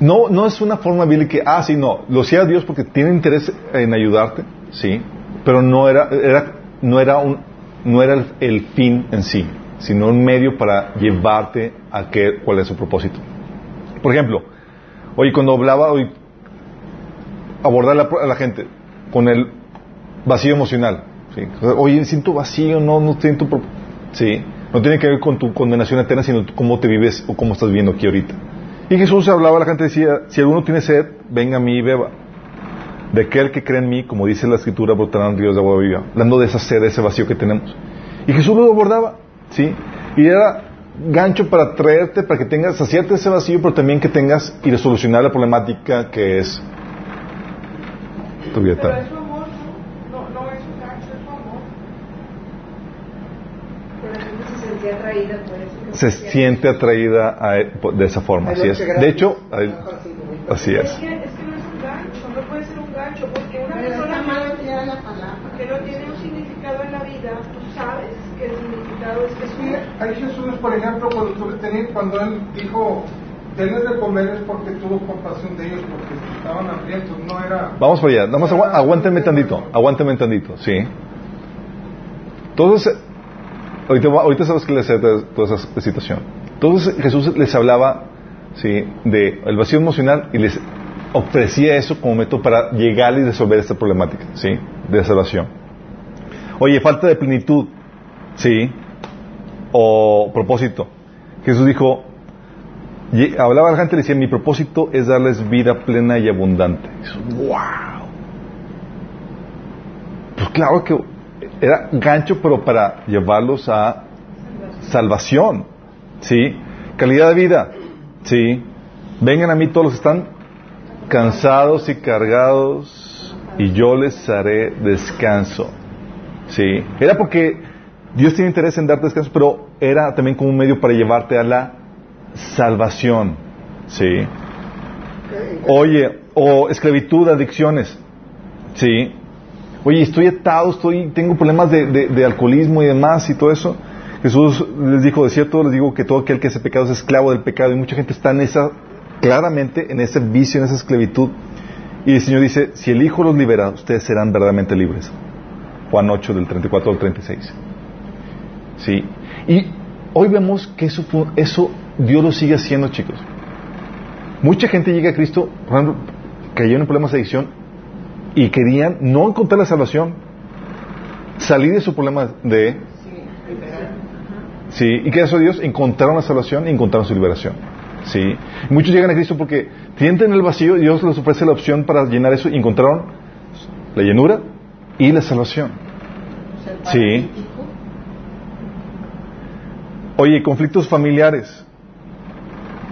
No, no es una forma bíblica que, ah, sí, no, lo hacía Dios porque tiene interés en ayudarte, sí, pero no era, era, no era, un, no era el, fin en sí, sino un medio para llevarte a qué, cuál es su propósito. Por ejemplo, oye, cuando hablaba, hoy, abordar a la, a la gente con el vacío emocional, ¿sí? oye, siento vacío, no, no siento, sí, no tiene que ver con tu condenación eterna, sino cómo te vives o cómo estás viviendo aquí ahorita. Y Jesús hablaba, la gente decía, si alguno tiene sed, venga a mí y beba. De aquel que cree en mí, como dice la escritura, brotarán ríos de agua viva. Hablando de esa sed, de ese vacío que tenemos. Y Jesús lo abordaba, ¿sí? Y era gancho para traerte, para que tengas, saciarte ese vacío, pero también que tengas y resolucionar la problemática que es tu vida Pero eterna. es su amor, ¿no? No, no es un gancho, es su amor. Pero la gente se sentía atraída por eso. Se siente atraída a po- de esa forma, así es. De hecho, ahí- así Es es. que, es que no es un gancho, no puede ser un gancho, porque una Pero persona está mal empleada la palabra. que no tiene un significado en la vida, tú sabes que el significado es Sí, Jesús. hay Jesús, por ejemplo, cuando, cuando él dijo, denles de comer es porque tuvo compasión de ellos, porque estaban hambrientos, no era... Vamos por allá, nada más agua- aguántame tantito, aguántame tantito, ¿sí? Entonces, ahorita, ahorita sabes que le hace toda esa situación. Entonces Jesús les hablaba ¿sí? de el vacío emocional y les ofrecía eso como método para llegar y resolver esta problemática ¿sí? de salvación. Oye, falta de plenitud, ¿sí? O propósito. Jesús dijo, hablaba a la gente y le decía, mi propósito es darles vida plena y abundante. wow. Pues claro que era gancho, pero para llevarlos a salvación, ¿sí? Calidad de vida, ¿sí? Vengan a mí todos los que están cansados y cargados y yo les haré descanso, ¿sí? Era porque Dios tiene interés en darte descanso, pero era también como un medio para llevarte a la salvación, ¿sí? Oye, o esclavitud, adicciones, ¿sí? Oye, estoy atado, estoy, tengo problemas de, alcoholismo y demás y todo eso. Jesús les dijo, de cierto, les digo que todo aquel que hace pecado es esclavo del pecado y mucha gente está en esa, claramente en ese vicio, en esa esclavitud. Y el Señor dice, si el Hijo los libera, ustedes serán verdaderamente libres. Juan 8 del 34 al 36. Sí. Y hoy vemos que eso, eso Dios lo sigue haciendo, chicos. Mucha gente llega a Cristo, cayeron en problemas de adicción y querían no encontrar la salvación, salir de su problema de... Sí, ¿y qué hizo Dios? Encontraron la salvación y encontraron su liberación. Sí. Muchos llegan a Cristo porque sienten el vacío y Dios les ofrece la opción para llenar eso y encontraron la llenura y la salvación. Sí. Oye, conflictos familiares.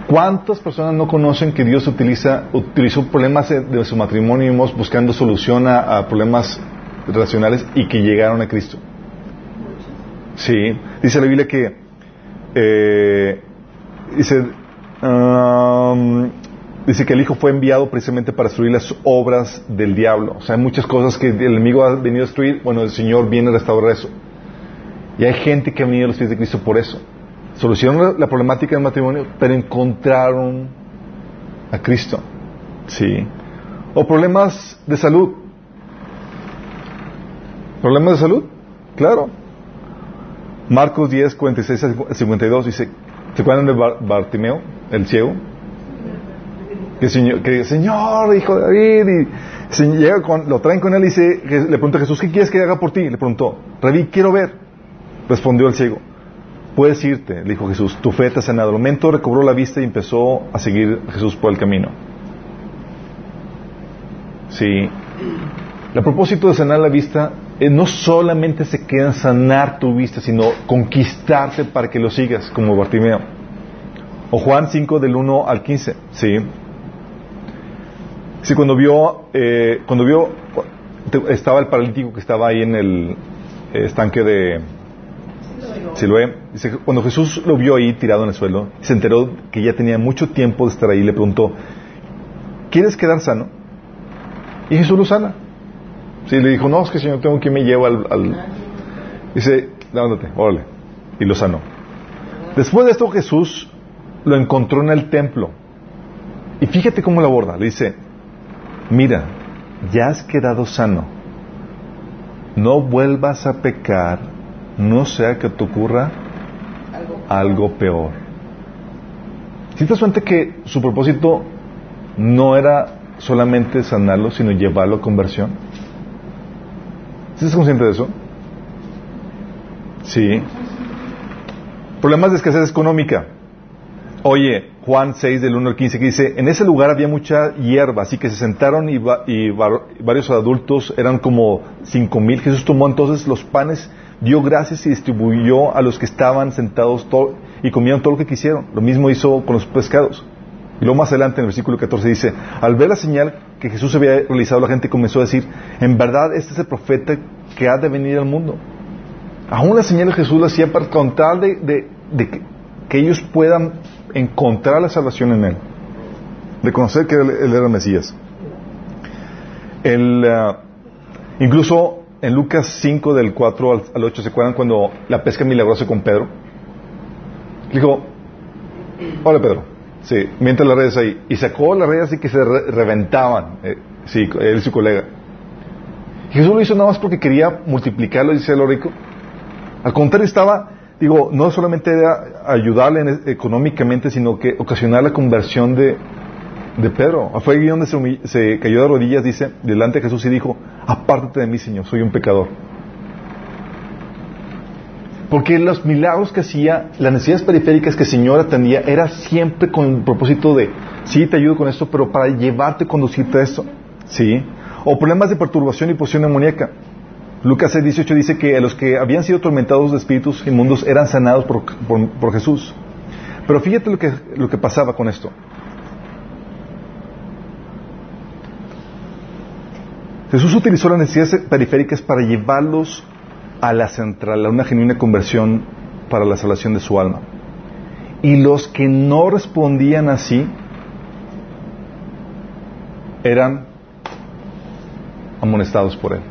¿Cuántas personas no conocen que Dios utiliza, utilizó problemas de, su matrimonio buscando solución a, a, problemas relacionales y que llegaron a Cristo? Sí, dice la Biblia que eh, dice, um, dice que el Hijo fue enviado precisamente para destruir las obras del diablo. O sea, hay muchas cosas que el enemigo ha venido a destruir. Bueno, el Señor viene a restaurar eso. Y hay gente que ha venido a los pies de Cristo por eso solucionaron la problemática del matrimonio, pero encontraron a Cristo. Sí. O problemas de salud. ¿Problemas de salud? Claro. Marcos 10, 46 a 52 dice, ¿se acuerdan de Bartimeo, el ciego? Que, señor, que Señor, hijo de David, y se llega con, lo traen con él y le pregunta a Jesús, ¿qué quieres que haga por ti? Le preguntó, Rabí, quiero ver. Respondió el ciego, puedes irte, le dijo Jesús, tu fe te ha sanado. Al momento recobró la vista y empezó a seguir a Jesús por el camino. Sí. El propósito de sanar la vista eh, no solamente se queda en sanar tu vista, sino conquistarte para que lo sigas, como Bartimeo. O Juan 5 del 1 al 15, ¿sí? Sí, cuando vio, eh, cuando vio, estaba el paralítico que estaba ahí en el estanque de Cuando Jesús lo vio ahí tirado en el suelo, se enteró que ya tenía mucho tiempo de estar ahí, le preguntó, ¿quieres quedar sano? Y Jesús lo sana. Sí, le dijo, no, es que Señor, tengo que me lleva al... al... Dice, levántate, órale. Y lo sanó. Después de esto Jesús lo encontró en el templo. Y fíjate cómo lo aborda. Le dice, mira, ya has quedado sano. No vuelvas a pecar, no sea que te ocurra algo, peor. Si te das cuenta que su propósito no era solamente sanarlo, sino llevarlo a conversión. ¿Sí estás consciente de eso? Sí. Problemas de escasez económica. Oye, Juan 6 del 1 al 15 que dice, en ese lugar había mucha hierba, así que se sentaron y, va, y varios adultos, eran como cinco mil. Jesús tomó entonces los panes, dio gracias y distribuyó a los que estaban sentados todo, y comieron todo lo que quisieron. Lo mismo hizo con los pescados. Y luego más adelante en el versículo 14 dice, al ver la señal que Jesús había realizado, la gente comenzó a decir, en verdad este es el profeta que ha de venir al mundo. Aún la señal de Jesús la hacía para contar de, que, ellos puedan encontrar la salvación en Él, de conocer que Él, él era el Mesías. El, uh, incluso en Lucas 5 del 4 al, al 8, ¿se acuerdan cuando la pesca milagrosa con Pedro? Dijo, hola Pedro, Sí, mientras las redes ahí. Y sacó las redes así que se re reventaban. Eh, sí, él y su colega. Y Jesús lo hizo nada más porque quería multiplicarlo, dice lo rico. Al contrario, estaba digo, no solamente era ayudarle en- económicamente, sino que ocasionar la conversión de, de Pedro. Fue ahí donde se, cayó de rodillas, dice, delante de Jesús y dijo, apártate de mí, Señor, soy un pecador. Porque los milagros que hacía, las necesidades periféricas que el Señor atendía, era siempre con el propósito de, sí, te ayudo con esto, pero para llevarte, conducirte a esto. ¿Sí? O problemas de perturbación y posición demoníaca. Lucas 6, 18 dice que los que habían sido atormentados de espíritus inmundos eran sanados por, por- por Jesús. Pero fíjate lo que, lo que pasaba con esto. Jesús utilizó las necesidades periféricas para llevarlos a la central, a una genuina conversión para la salvación de su alma. Y los que no respondían así eran amonestados por él.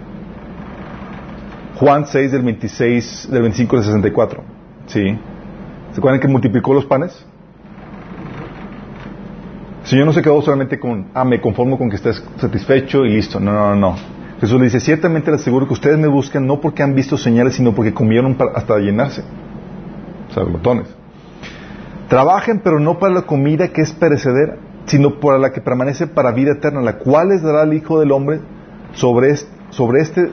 Juan 6 del 26, del 25 al 64. ¿Sí? ¿Se acuerdan que multiplicó los panes? Señor no se quedó solamente con, ah, me conformo con que estés satisfecho y listo. No, no, no. Jesús le dice, ciertamente les aseguro que ustedes me buscan no porque han visto señales, sino porque comieron hasta llenarse. O sea, glotones. Trabajen, pero no para la comida que es perecedera, sino para la que permanece para vida eterna, la cual les dará el Hijo del Hombre sobre este,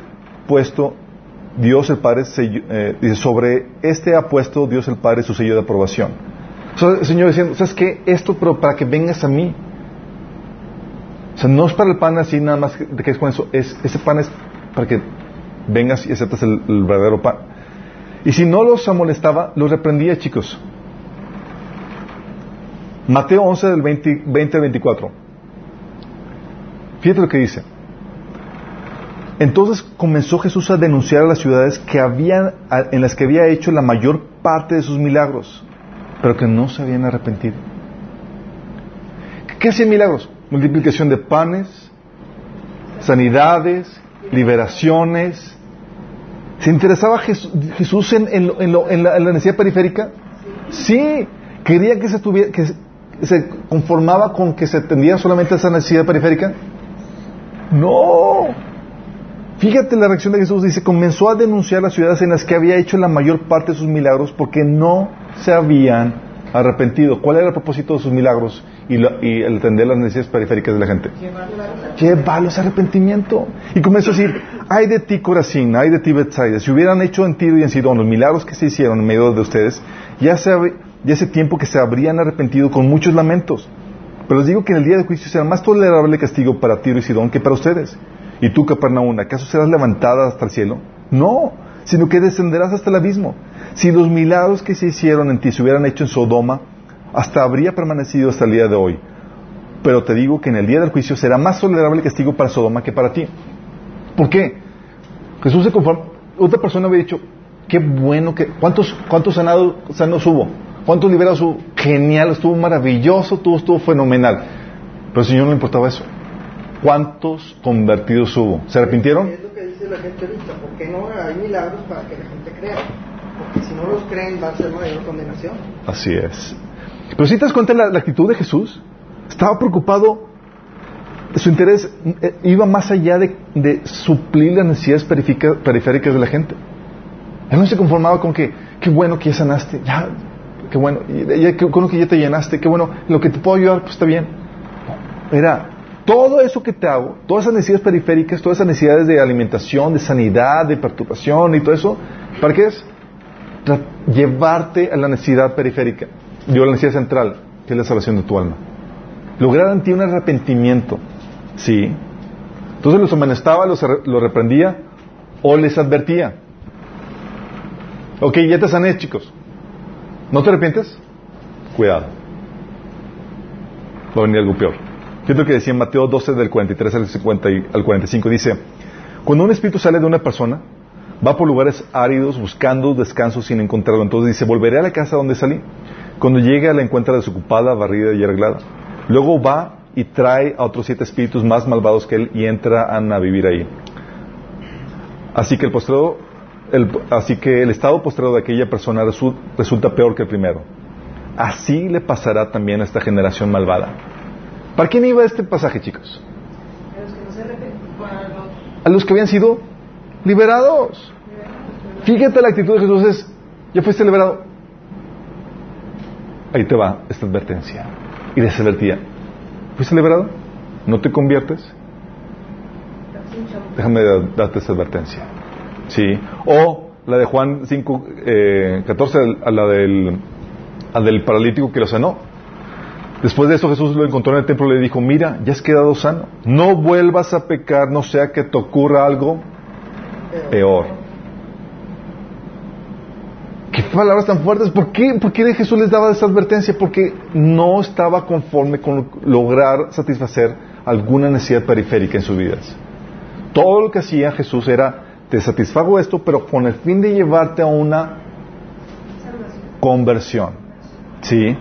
puesto. Dios el Padre, sello- eh, dice, sobre este ha puesto Dios el Padre su sello de aprobación. Señor diciendo, ¿sabes qué? Esto, pero para que vengas a mí. O sea, no es para el pan así nada más que te quedes con eso. Es, ese pan es para que vengas y aceptes el, verdadero pan. Y si no los amonestaba, los reprendía, chicos. Mateo 11 del 20, 20 al 24. Fíjate lo que dice. Entonces comenzó Jesús a denunciar a las ciudades que habían, a- en las que había hecho la mayor parte de sus milagros, pero que no se habían arrepentido. ¿Qué hacían milagros? Multiplicación de panes, sanidades, liberaciones. ¿Se interesaba Jes- Jesús en, la, necesidad periférica? Sí. ¿Quería que se, tuviera, que se- conformaba con que se atendía solamente esa necesidad periférica? No. Fíjate la reacción de Jesús. Dice, comenzó a denunciar las ciudades en las que había hecho la mayor parte de sus milagros porque no se habían arrepentido. ¿Cuál era el propósito de sus milagros y, y el atender las necesidades periféricas de la gente? Llevarlos a arrepentimiento. Y comenzó a decir, ay de ti Corazín, ay de ti Bethsaida, si hubieran hecho en Tiro y en Sidón los milagros que se hicieron en medio de ustedes, ya, se hace tiempo que se habrían arrepentido con muchos lamentos. Pero les digo que en el día de juicio será más tolerable el castigo para Tiro y Sidón que para ustedes. Y tú, Capernaum, ¿acaso serás levantada hasta el cielo? No, sino que descenderás hasta el abismo. Si los milagros que se hicieron en ti se hubieran hecho en Sodoma, hasta habría permanecido hasta el día de hoy. Pero te digo que en el día del juicio será más tolerable el castigo para Sodoma que para ti. ¿Por qué? Jesús se conforma. Otra persona había dicho, qué bueno que... ¿Cuántos, cuántos sanados, sanos hubo? ¿Cuántos liberados hubo? Genial, estuvo maravilloso, todo estuvo fenomenal. Pero al Señor no le importaba eso. ¿Cuántos convertidos hubo? ¿Se arrepintieron? Es lo que dice la gente ahorita, ¿por qué no hay milagros para que la gente crea? Porque si no los creen va a ser mayor condenación. Así es. Pero si te das cuenta la, la actitud de Jesús, estaba preocupado, su interés eh, iba más allá de, de suplir las necesidades periférica- periféricas de la gente. Él no se conformaba con que, qué bueno que ya sanaste, ya, qué bueno, ya, qué bueno que ya te llenaste, qué bueno, lo que te puedo ayudar, pues está bien. Era todo eso que te hago, todas esas necesidades periféricas, todas esas necesidades de alimentación, de sanidad, de perturbación y todo eso, ¿para qué es? Llevarte a la necesidad periférica, yo la necesidad central, que es la salvación de tu alma. Lograr en ti un arrepentimiento, ¿sí? Entonces los amonestaba, los, los reprendía o les advertía. Ok, ya te sané, chicos. ¿No te arrepientes? Cuidado. Va a venir algo peor. Fíjate lo que decía Mateo 12 del 43 al, 50 y- al 45. Dice, cuando un espíritu sale de una persona, va por lugares áridos buscando descanso sin encontrarlo. Entonces dice, volveré a la casa donde salí. Cuando llegue la encuentra desocupada, barrida y arreglada. Luego va y trae a otros siete espíritus más malvados que él y entran a vivir ahí. Así que el postrero, el- así que el estado postrero de aquella persona resu- resulta peor que el primero. Así le pasará también a esta generación malvada. ¿Para quién iba este pasaje, chicos? A los que habían sido liberados. Fíjate la actitud de Jesús es, ¿Ya fuiste liberado? Ahí te va esta advertencia. Y de esa advertida. ¿Fuiste liberado? ¿No te conviertes? Déjame da- darte esta advertencia. Sí. O la de Juan 5, eh, 14, a la del, del paralítico que lo sanó. Después de eso Jesús lo encontró en el templo y le dijo, mira, ya has quedado sano. No vuelvas a pecar, no sea que te ocurra algo peor. ¿Qué palabras tan fuertes? ¿Por qué, ¿Por qué Jesús les daba esa advertencia? Porque no estaba conforme con lograr satisfacer alguna necesidad periférica en sus vidas. Todo lo que hacía Jesús era, te satisfago esto, pero con el fin de llevarte a una conversión. ¿Sí?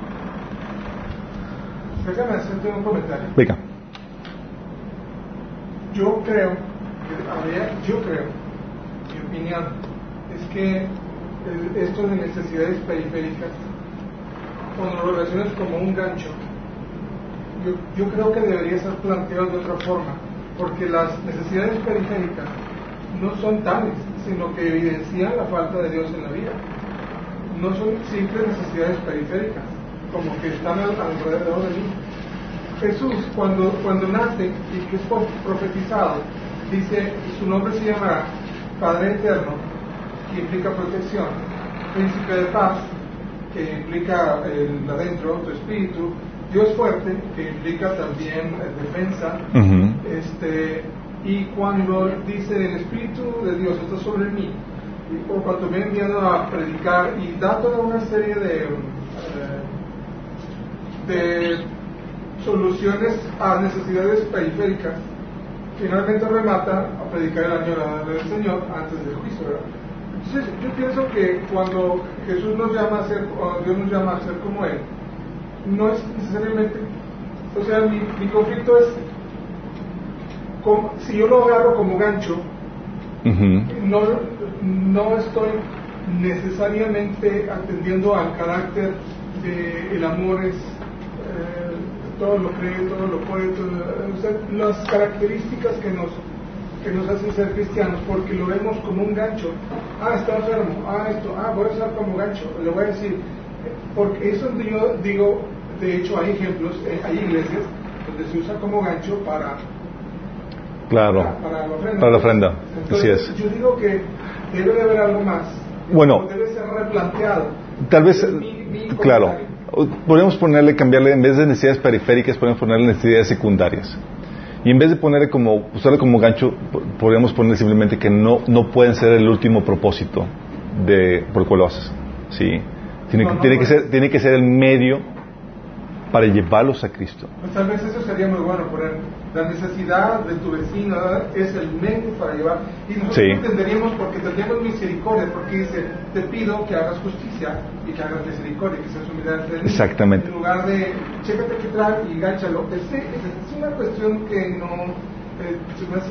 Déjame hacerte un comentario. Venga. Yo creo, yo creo, mi opinión, es que esto de necesidades periféricas, cuando lo relacionas como un gancho, yo, yo creo que debería ser planteado de otra forma, porque las necesidades periféricas no son tales, sino que evidencian la falta de Dios en la vida. No son simples necesidades periféricas, como que están al- alrededor de mí. Jesús, cuando, cuando nace y que es pro- profetizado, dice, su nombre se llama Padre Eterno, que implica protección, Príncipe de Paz, que implica el adentro, tu espíritu, Dios fuerte, que implica también defensa, este, y cuando dice el Espíritu de Dios está sobre mí, y por cuanto me he enviado a predicar y da toda una serie de, eh, de soluciones a necesidades periféricas, finalmente remata a predicar el año del Señor antes del juicio. ¿verdad? Entonces yo pienso que cuando Jesús nos llama a ser, o Dios nos llama a ser como Él, no es necesariamente, o sea, mi, mi conflicto es, como- si yo lo agarro como gancho, no, no estoy necesariamente atendiendo al carácter de el amor es todo lo cree, todo lo puede, todo- las características que nos que nos hacen ser cristianos, porque lo vemos como un gancho. Ah, está enfermo, ah, esto, ah, voy a usar como gancho. Le voy a decir, porque eso es donde yo digo, de hecho hay ejemplos, eh, hay iglesias donde se usa como gancho para Claro. para la ofrenda. Para la ofrenda. Así Entonces, es. Yo digo que debe de haber algo más. Bueno. Debe ser replanteado. Tal vez, Mi- mi claro, podemos ponerle, cambiarle, en vez de necesidades periféricas, podemos ponerle necesidades secundarias. Y en vez de ponerle como, usarle como gancho, po- podríamos poner simplemente que no, no pueden ser el último propósito de, por el cual lo haces. ¿Sí? Tiene, No, que, no tiene, que ser, tiene que ser el medio para llevarlos a Cristo. Pues tal vez eso sería muy bueno poner la necesidad de tu vecino es el medio para llevar y nosotros Sí. entenderíamos porque tendríamos misericordia porque dice te pido que hagas justicia y que hagas misericordia que seas humildad entre Exactamente. en lugar de chécate qué trae y gánchalo Ese- esa es una cuestión que no eh, se me hace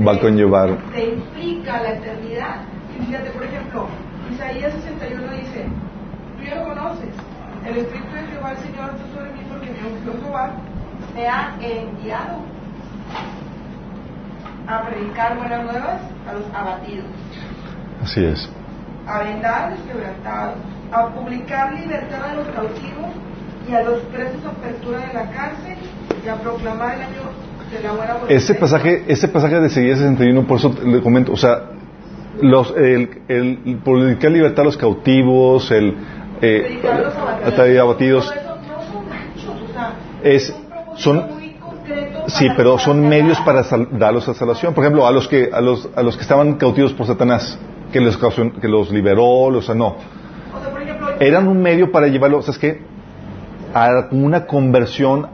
Va a conllevar. te implica la eternidad. Y fíjate, por ejemplo, Isaías 61 dice, tú ya lo conoces, el Espíritu de Jehová el Señor está sobre mí porque ungió Jehová, me ha enviado a predicar buenas nuevas a los abatidos, Así es. a vendar a los quebrantados, a publicar libertad a los cautivos y a los presos apertura de la cárcel y a proclamar el año de. Ese pasaje, ese pasaje de Isaías 61, por eso le comento, o sea, los, el, el, publicar libertad a los cautivos, el, eh, los abatidos. Es- son- sí, pero son medios para sal- darlos a salvación. Por ejemplo, a los que, a los, a los que estaban cautivos por Satanás, que los, que los liberó, los sanó, eran un medio para llevarlos, ¿sabes qué? A una conversión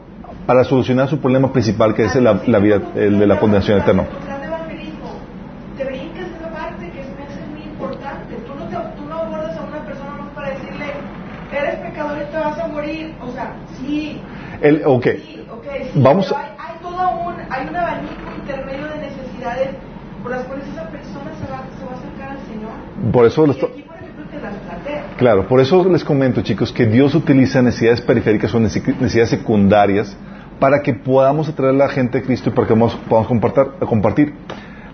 para solucionar su problema principal, que es la, la vida, el de la condenación eterna. El plan de evangelismo, te brincas esa parte que es, es muy importante. Tú no, te- tú no abordas a una persona vas a morir. O sea, sí. El, ok. Sí, Vamos hay, hay todo un, hay un abanico intermedio de necesidades por las cuales esa persona se va, se va a acercar al Señor. Por eso Y aquí, por ejemplo, te las. Claro, por eso les comento, chicos, que Dios utiliza necesidades periféricas o nece- necesidades secundarias para que podamos atraer a la gente a Cristo y para que podamos, compartir.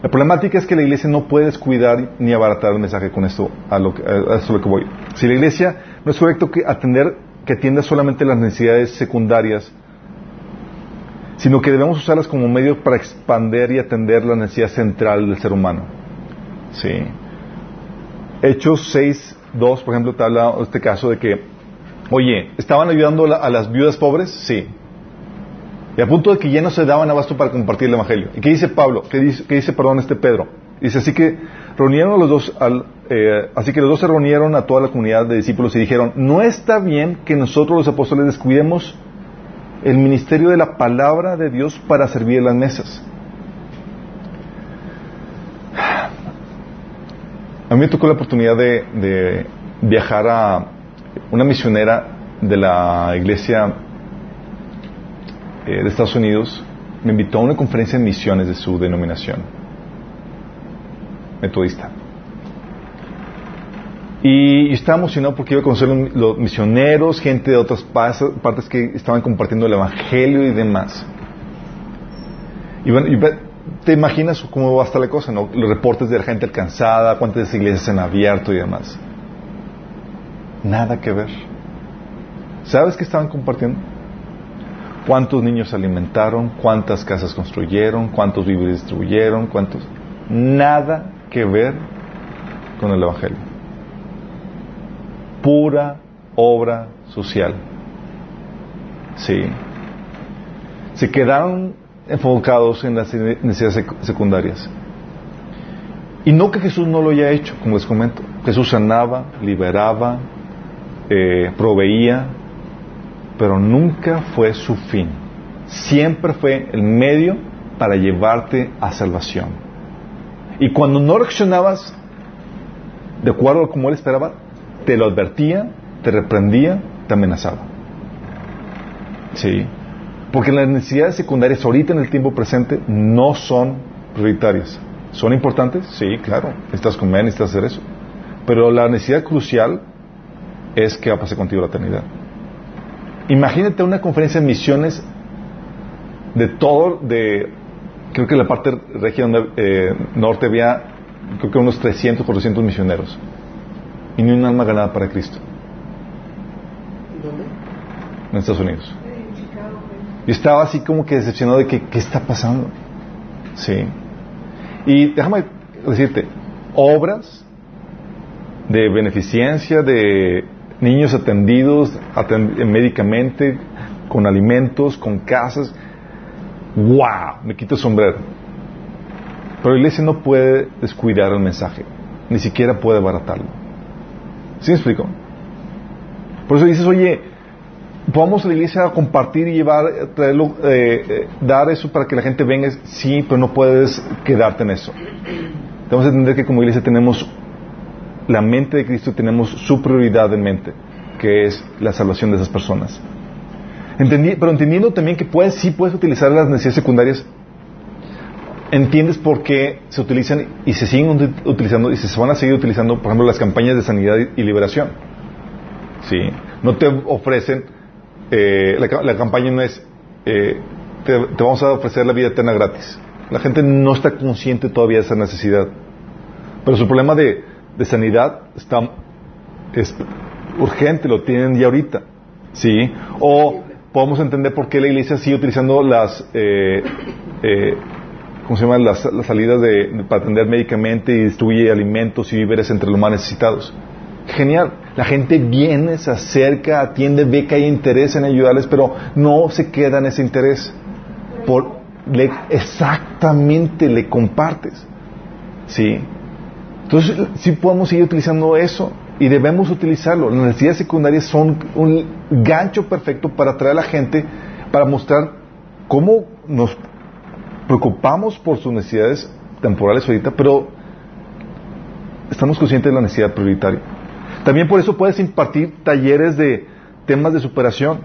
La problemática es que la iglesia no puede descuidar ni abaratar el mensaje con esto, a, lo que, a esto lo que voy. Si la iglesia no es correcto que atender, que atienda solamente las necesidades secundarias, sino que debemos usarlas como medio para expander y atender la necesidad central del ser humano. Sí. Hechos 6, 2, por ejemplo, te habla este caso de que, oye, ¿estaban ayudando a las viudas pobres? Sí. Y a punto de que ya no se daban abasto para compartir el Evangelio. ¿Y qué dice Pablo? ¿Qué dice, perdón, este Pedro? Dice, así que reunieron a los dos, eh, así que los dos se reunieron a toda la comunidad de discípulos y dijeron, no está bien que nosotros los apóstoles descuidemos el ministerio de la palabra de Dios para servir las mesas. A mí me tocó la oportunidad de viajar a una misionera de la iglesia eh, de Estados Unidos. Me invitó a una conferencia de misiones de su denominación, metodista. Y, y estaba emocionado porque iba a conocer los, los misioneros, gente de otras partes que estaban compartiendo el evangelio y demás. Y bueno, te imaginas cómo va a estar la cosa, ¿no? Los reportes de la gente alcanzada, cuántas iglesias se han abierto y demás. Nada que ver. ¿Sabes qué estaban compartiendo? ¿Cuántos niños alimentaron? ¿Cuántas casas construyeron? ¿Cuántos víveres distribuyeron? ¿Cuántos? Nada que ver con el Evangelio. Pura obra social. Sí. Se quedaron enfocados en las necesidades sec- secundarias. Y no que Jesús no lo haya hecho, como les comento. Jesús sanaba, liberaba, eh, proveía, pero nunca fue su fin. Siempre fue el medio para llevarte a salvación. Y cuando no reaccionabas de acuerdo a como él esperaba, te lo advertía, te reprendía, te amenazaba. Sí. Porque las necesidades secundarias ahorita en el tiempo presente no son prioritarias. ¿Son importantes? Sí, claro. Necesitas comer, necesitas hacer eso. Pero la necesidad crucial es que va a pasar contigo la eternidad. Imagínate una conferencia de misiones de todo, de creo que la parte región eh, norte había creo que unos 300, 400 misioneros y ni un alma ganada para Cristo ¿Dónde? en Estados Unidos. En Chicago, güey. Yo estaba así como que decepcionado de que qué está pasando. Sí. Y déjame decirte, obras de beneficencia, de niños atendidos aten- médicamente, con alimentos, con casas. ¡Wow! Me quito el sombrero. Pero la iglesia no puede descuidar el mensaje, ni siquiera puede abaratarlo. ¿Sí me explico? Por eso dices, oye, vamos a la iglesia a compartir y llevar, traerlo, eh, eh, dar eso para que la gente venga. Sí, pero no puedes quedarte en eso. Tenemos que entender que como iglesia tenemos la mente de Cristo tenemos su prioridad en mente, que es la salvación de esas personas. Pero entendiendo también que puedes, sí puedes utilizar las necesidades secundarias, entiendes por qué se utilizan y se siguen uti- utilizando y se van a seguir utilizando, por ejemplo, las campañas de sanidad y- liberación. Sí. No te ofrecen, eh, la campaña no es, eh, te, te vamos a ofrecer la vida eterna gratis. La gente no está consciente todavía de esa necesidad. Pero su problema de, de sanidad está, es urgente, lo tienen ya ahorita. ¿Sí? O podemos entender por qué la iglesia sigue utilizando las, eh, eh, ¿cómo se? Las, las salidas de, para atender médicamente y distribuye alimentos y víveres entre los más necesitados. Genial. La gente viene, se acerca, atiende, ve que hay interés en ayudarles, pero no se queda en ese interés. Por, exactamente le compartes. ¿Sí? Entonces, sí podemos seguir utilizando eso y debemos utilizarlo. Las necesidades secundarias son un gancho perfecto para atraer a la gente, para mostrar cómo nos preocupamos por sus necesidades temporales ahorita, pero estamos conscientes de la necesidad prioritaria. También por eso puedes impartir talleres de, temas de superación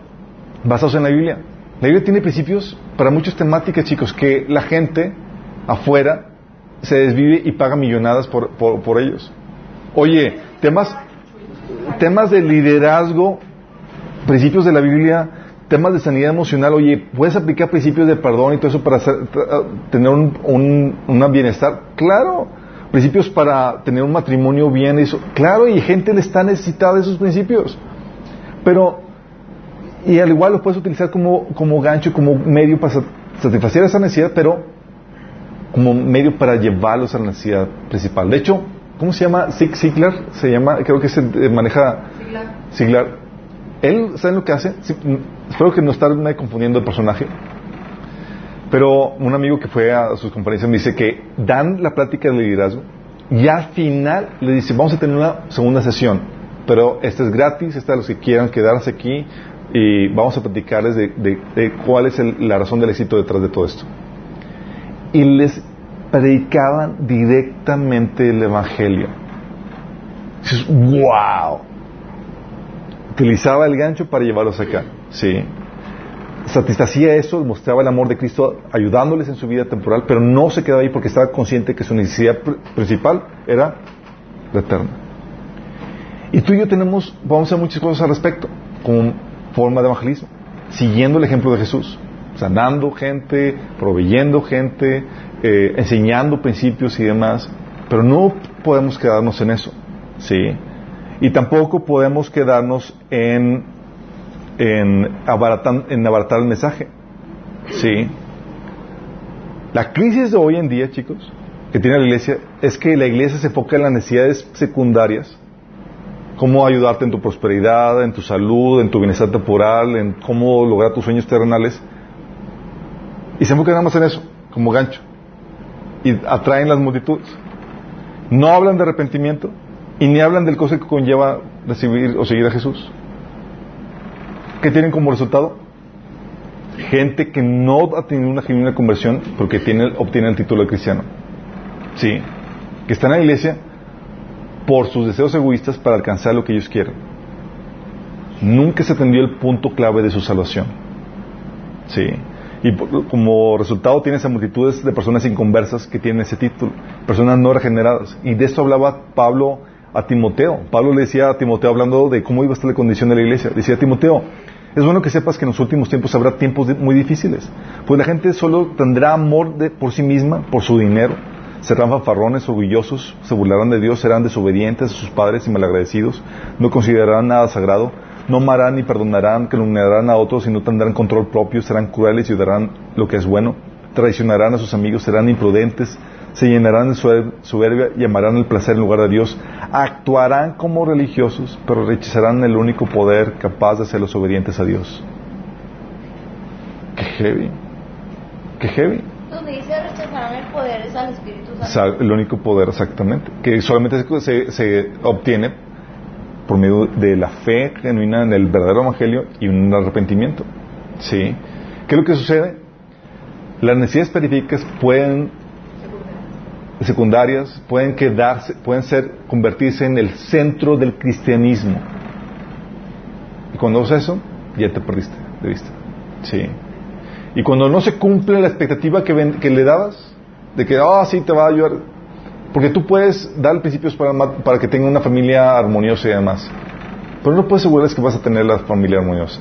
basados en la Biblia. La Biblia tiene principios para muchas temáticas, chicos, que la gente afuera se desvive y paga millonadas por, por, por ellos. Oye, temas, temas de liderazgo, principios de la Biblia, temas de sanidad emocional, oye, ¿puedes aplicar principios de perdón y todo eso para tener un, un, bienestar? Claro. Principios para tener un matrimonio bien, eso. Claro, y gente le está necesitada de esos principios. Pero, y al igual los puedes utilizar como, como gancho, como medio para sa- satisfacer esa necesidad, pero como medio para llevarlos a la necesidad principal. De hecho, ¿cómo se llama? Zig Ziglar, se llama, creo que se eh, maneja Ziglar. Él, ¿saben lo que hace? Sí, mm, espero que no estarme confundiendo el personaje. Pero un amigo que fue a sus conferencias me dice que dan la plática de liderazgo y al final le dice, vamos a tener una segunda sesión, pero esta es gratis, esta es los que quieran quedarse aquí y vamos a platicarles de, de- de cuál es el- la razón del éxito detrás de todo esto. Y les predicaban directamente el Evangelio. Wow. Utilizaba el gancho para llevarlos acá. Sí. Satisfacía eso, mostraba el amor de Cristo ayudándoles en su vida temporal, pero no se quedaba ahí porque estaba consciente que su necesidad pr- principal era la eterna. Y tú y yo tenemos, vamos a hacer muchas cosas al respecto, como forma de evangelismo, siguiendo el ejemplo de Jesús, sanando gente, proveyendo gente, eh, enseñando principios y demás, pero no podemos quedarnos en eso, ¿sí? Y tampoco podemos quedarnos en, en, en abaratar el mensaje, ¿sí? La crisis de hoy en día, chicos, que tiene la iglesia, es que la iglesia se enfoca en las necesidades secundarias, cómo ayudarte en tu prosperidad, en tu salud, en tu bienestar temporal, en cómo lograr tus sueños terrenales, y se enfocan nada más en eso, como gancho, y atraen las multitudes. No hablan de arrepentimiento y ni hablan del costo que conlleva recibir o seguir a Jesús. ¿Qué tienen como resultado? Gente que no ha tenido una genuina conversión porque tiene, obtiene el título de cristiano. Sí. Que está en la iglesia por sus deseos egoístas para alcanzar lo que ellos quieren. Nunca se atendió el punto clave de su salvación. Sí. Y como resultado tienes a multitudes de personas inconversas que tienen ese título, personas no regeneradas. Y de esto hablaba Pablo a Timoteo. Pablo le decía a Timoteo hablando de cómo iba a estar la condición de la iglesia. Decía Timoteo, es bueno que sepas que en los últimos tiempos habrá tiempos muy difíciles. Pues la gente solo tendrá amor de- por sí misma, por su dinero. Serán fanfarrones, orgullosos, se burlarán de Dios, serán desobedientes a sus padres y malagradecidos, no considerarán nada sagrado, no amarán ni perdonarán, calumniarán a otros y no tendrán control propio, serán crueles y odiarán lo que es bueno, traicionarán a sus amigos, serán imprudentes, se llenarán de soberbia y amarán el placer en lugar de Dios, actuarán como religiosos, pero rechazarán el único poder capaz de hacerlos obedientes a Dios. Qué heavy, qué heavy. Donde dice rechazarán el poder es al Espíritu Santo. el único poder exactamente, que solamente se, se obtiene por medio de la fe genuina en el verdadero evangelio y un arrepentimiento. ¿Sí? ¿Qué es lo que sucede? Las necesidades periféricas pueden secundarias pueden quedarse, pueden ser convertirse en el centro del cristianismo. Y cuando haces eso, ya te perdiste de vista. Sí. Y cuando no se cumple la expectativa que, ven- que le dabas, de que, ah, sí, te va a ayudar, porque tú puedes dar principios para, que tenga una familia armoniosa y demás, pero no puedes asegurarles que vas a tener la familia armoniosa.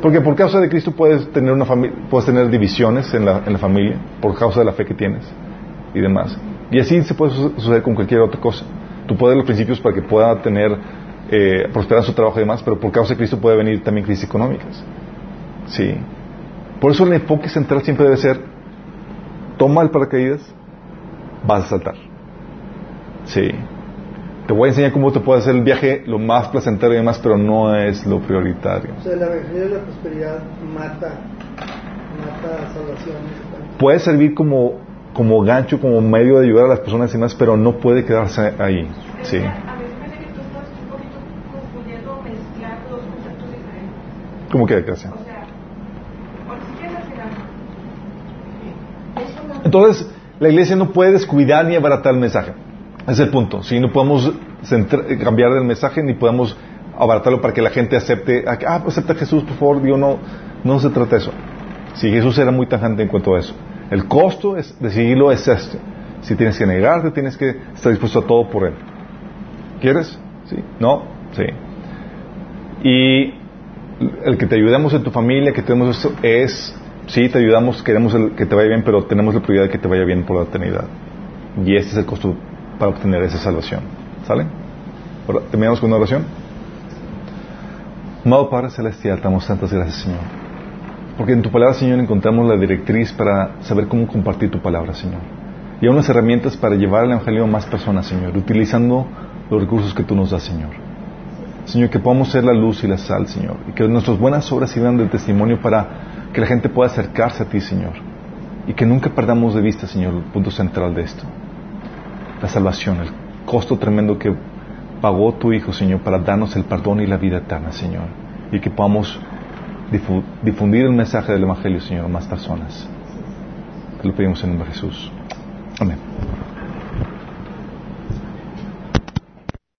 Porque por causa de Cristo puedes tener una puedes tener divisiones en la, familia, por causa de la fe que tienes y demás. Y así se puede su- suceder con cualquier otra cosa. Tú puedes dar los principios para que pueda tener, eh, prosperar su trabajo y demás, pero por causa de Cristo puede venir también crisis económicas. Sí. Por eso el enfoque central siempre debe ser, toma el paracaídas, vas a saltar. Sí. Te voy a enseñar cómo te puede hacer el viaje lo más placentero y demás, pero no es lo prioritario. O sea, el evangelio de la prosperidad mata, mata salvaciones. Puede servir como, como gancho, como medio de ayudar a las personas y demás, pero no puede quedarse ahí. Sí. A mí se me hace que tú estás un poquito confundiendo o mezclando dos conceptos diferentes. ¿Cómo que gracia? Entonces, la iglesia no puede descuidar ni abaratar el mensaje. Es el punto. Si no podemos centra- cambiar el mensaje ni podemos abaratarlo para que la gente acepte, ah, pues acepta a Jesús, por favor, Dios, no, no se trata de eso. Si Jesús era muy tajante en cuanto a eso. El costo de seguirlo es este. Si tienes que negarte, tienes que estar dispuesto a todo por Él. ¿Quieres? ¿Sí? ¿No? Sí. Y el que te ayudemos en tu familia, que tenemos esto, es, sí, te ayudamos, queremos que te vaya bien, pero tenemos la prioridad de que te vaya bien por la eternidad. Y este es el costo para obtener esa salvación. ¿Sale? Terminamos con una oración. Amado Padre Celestial, damos tantas gracias, Señor. Porque en tu palabra, Señor, encontramos la directriz para saber cómo compartir tu palabra, Señor. Y unas herramientas para llevar el Evangelio a más personas, Señor, utilizando los recursos que tú nos das, Señor. Señor, que podamos ser la luz y la sal, Señor. Y que nuestras buenas obras sirvan de testimonio para que la gente pueda acercarse a ti, Señor. Y que nunca perdamos de vista, Señor, el punto central de esto. La salvación, el costo tremendo que pagó tu Hijo, Señor, para darnos el perdón y la vida eterna, Señor. Y que podamos difu- difundir el mensaje del Evangelio, Señor, a más personas. Te lo pedimos en nombre de Jesús. Amén.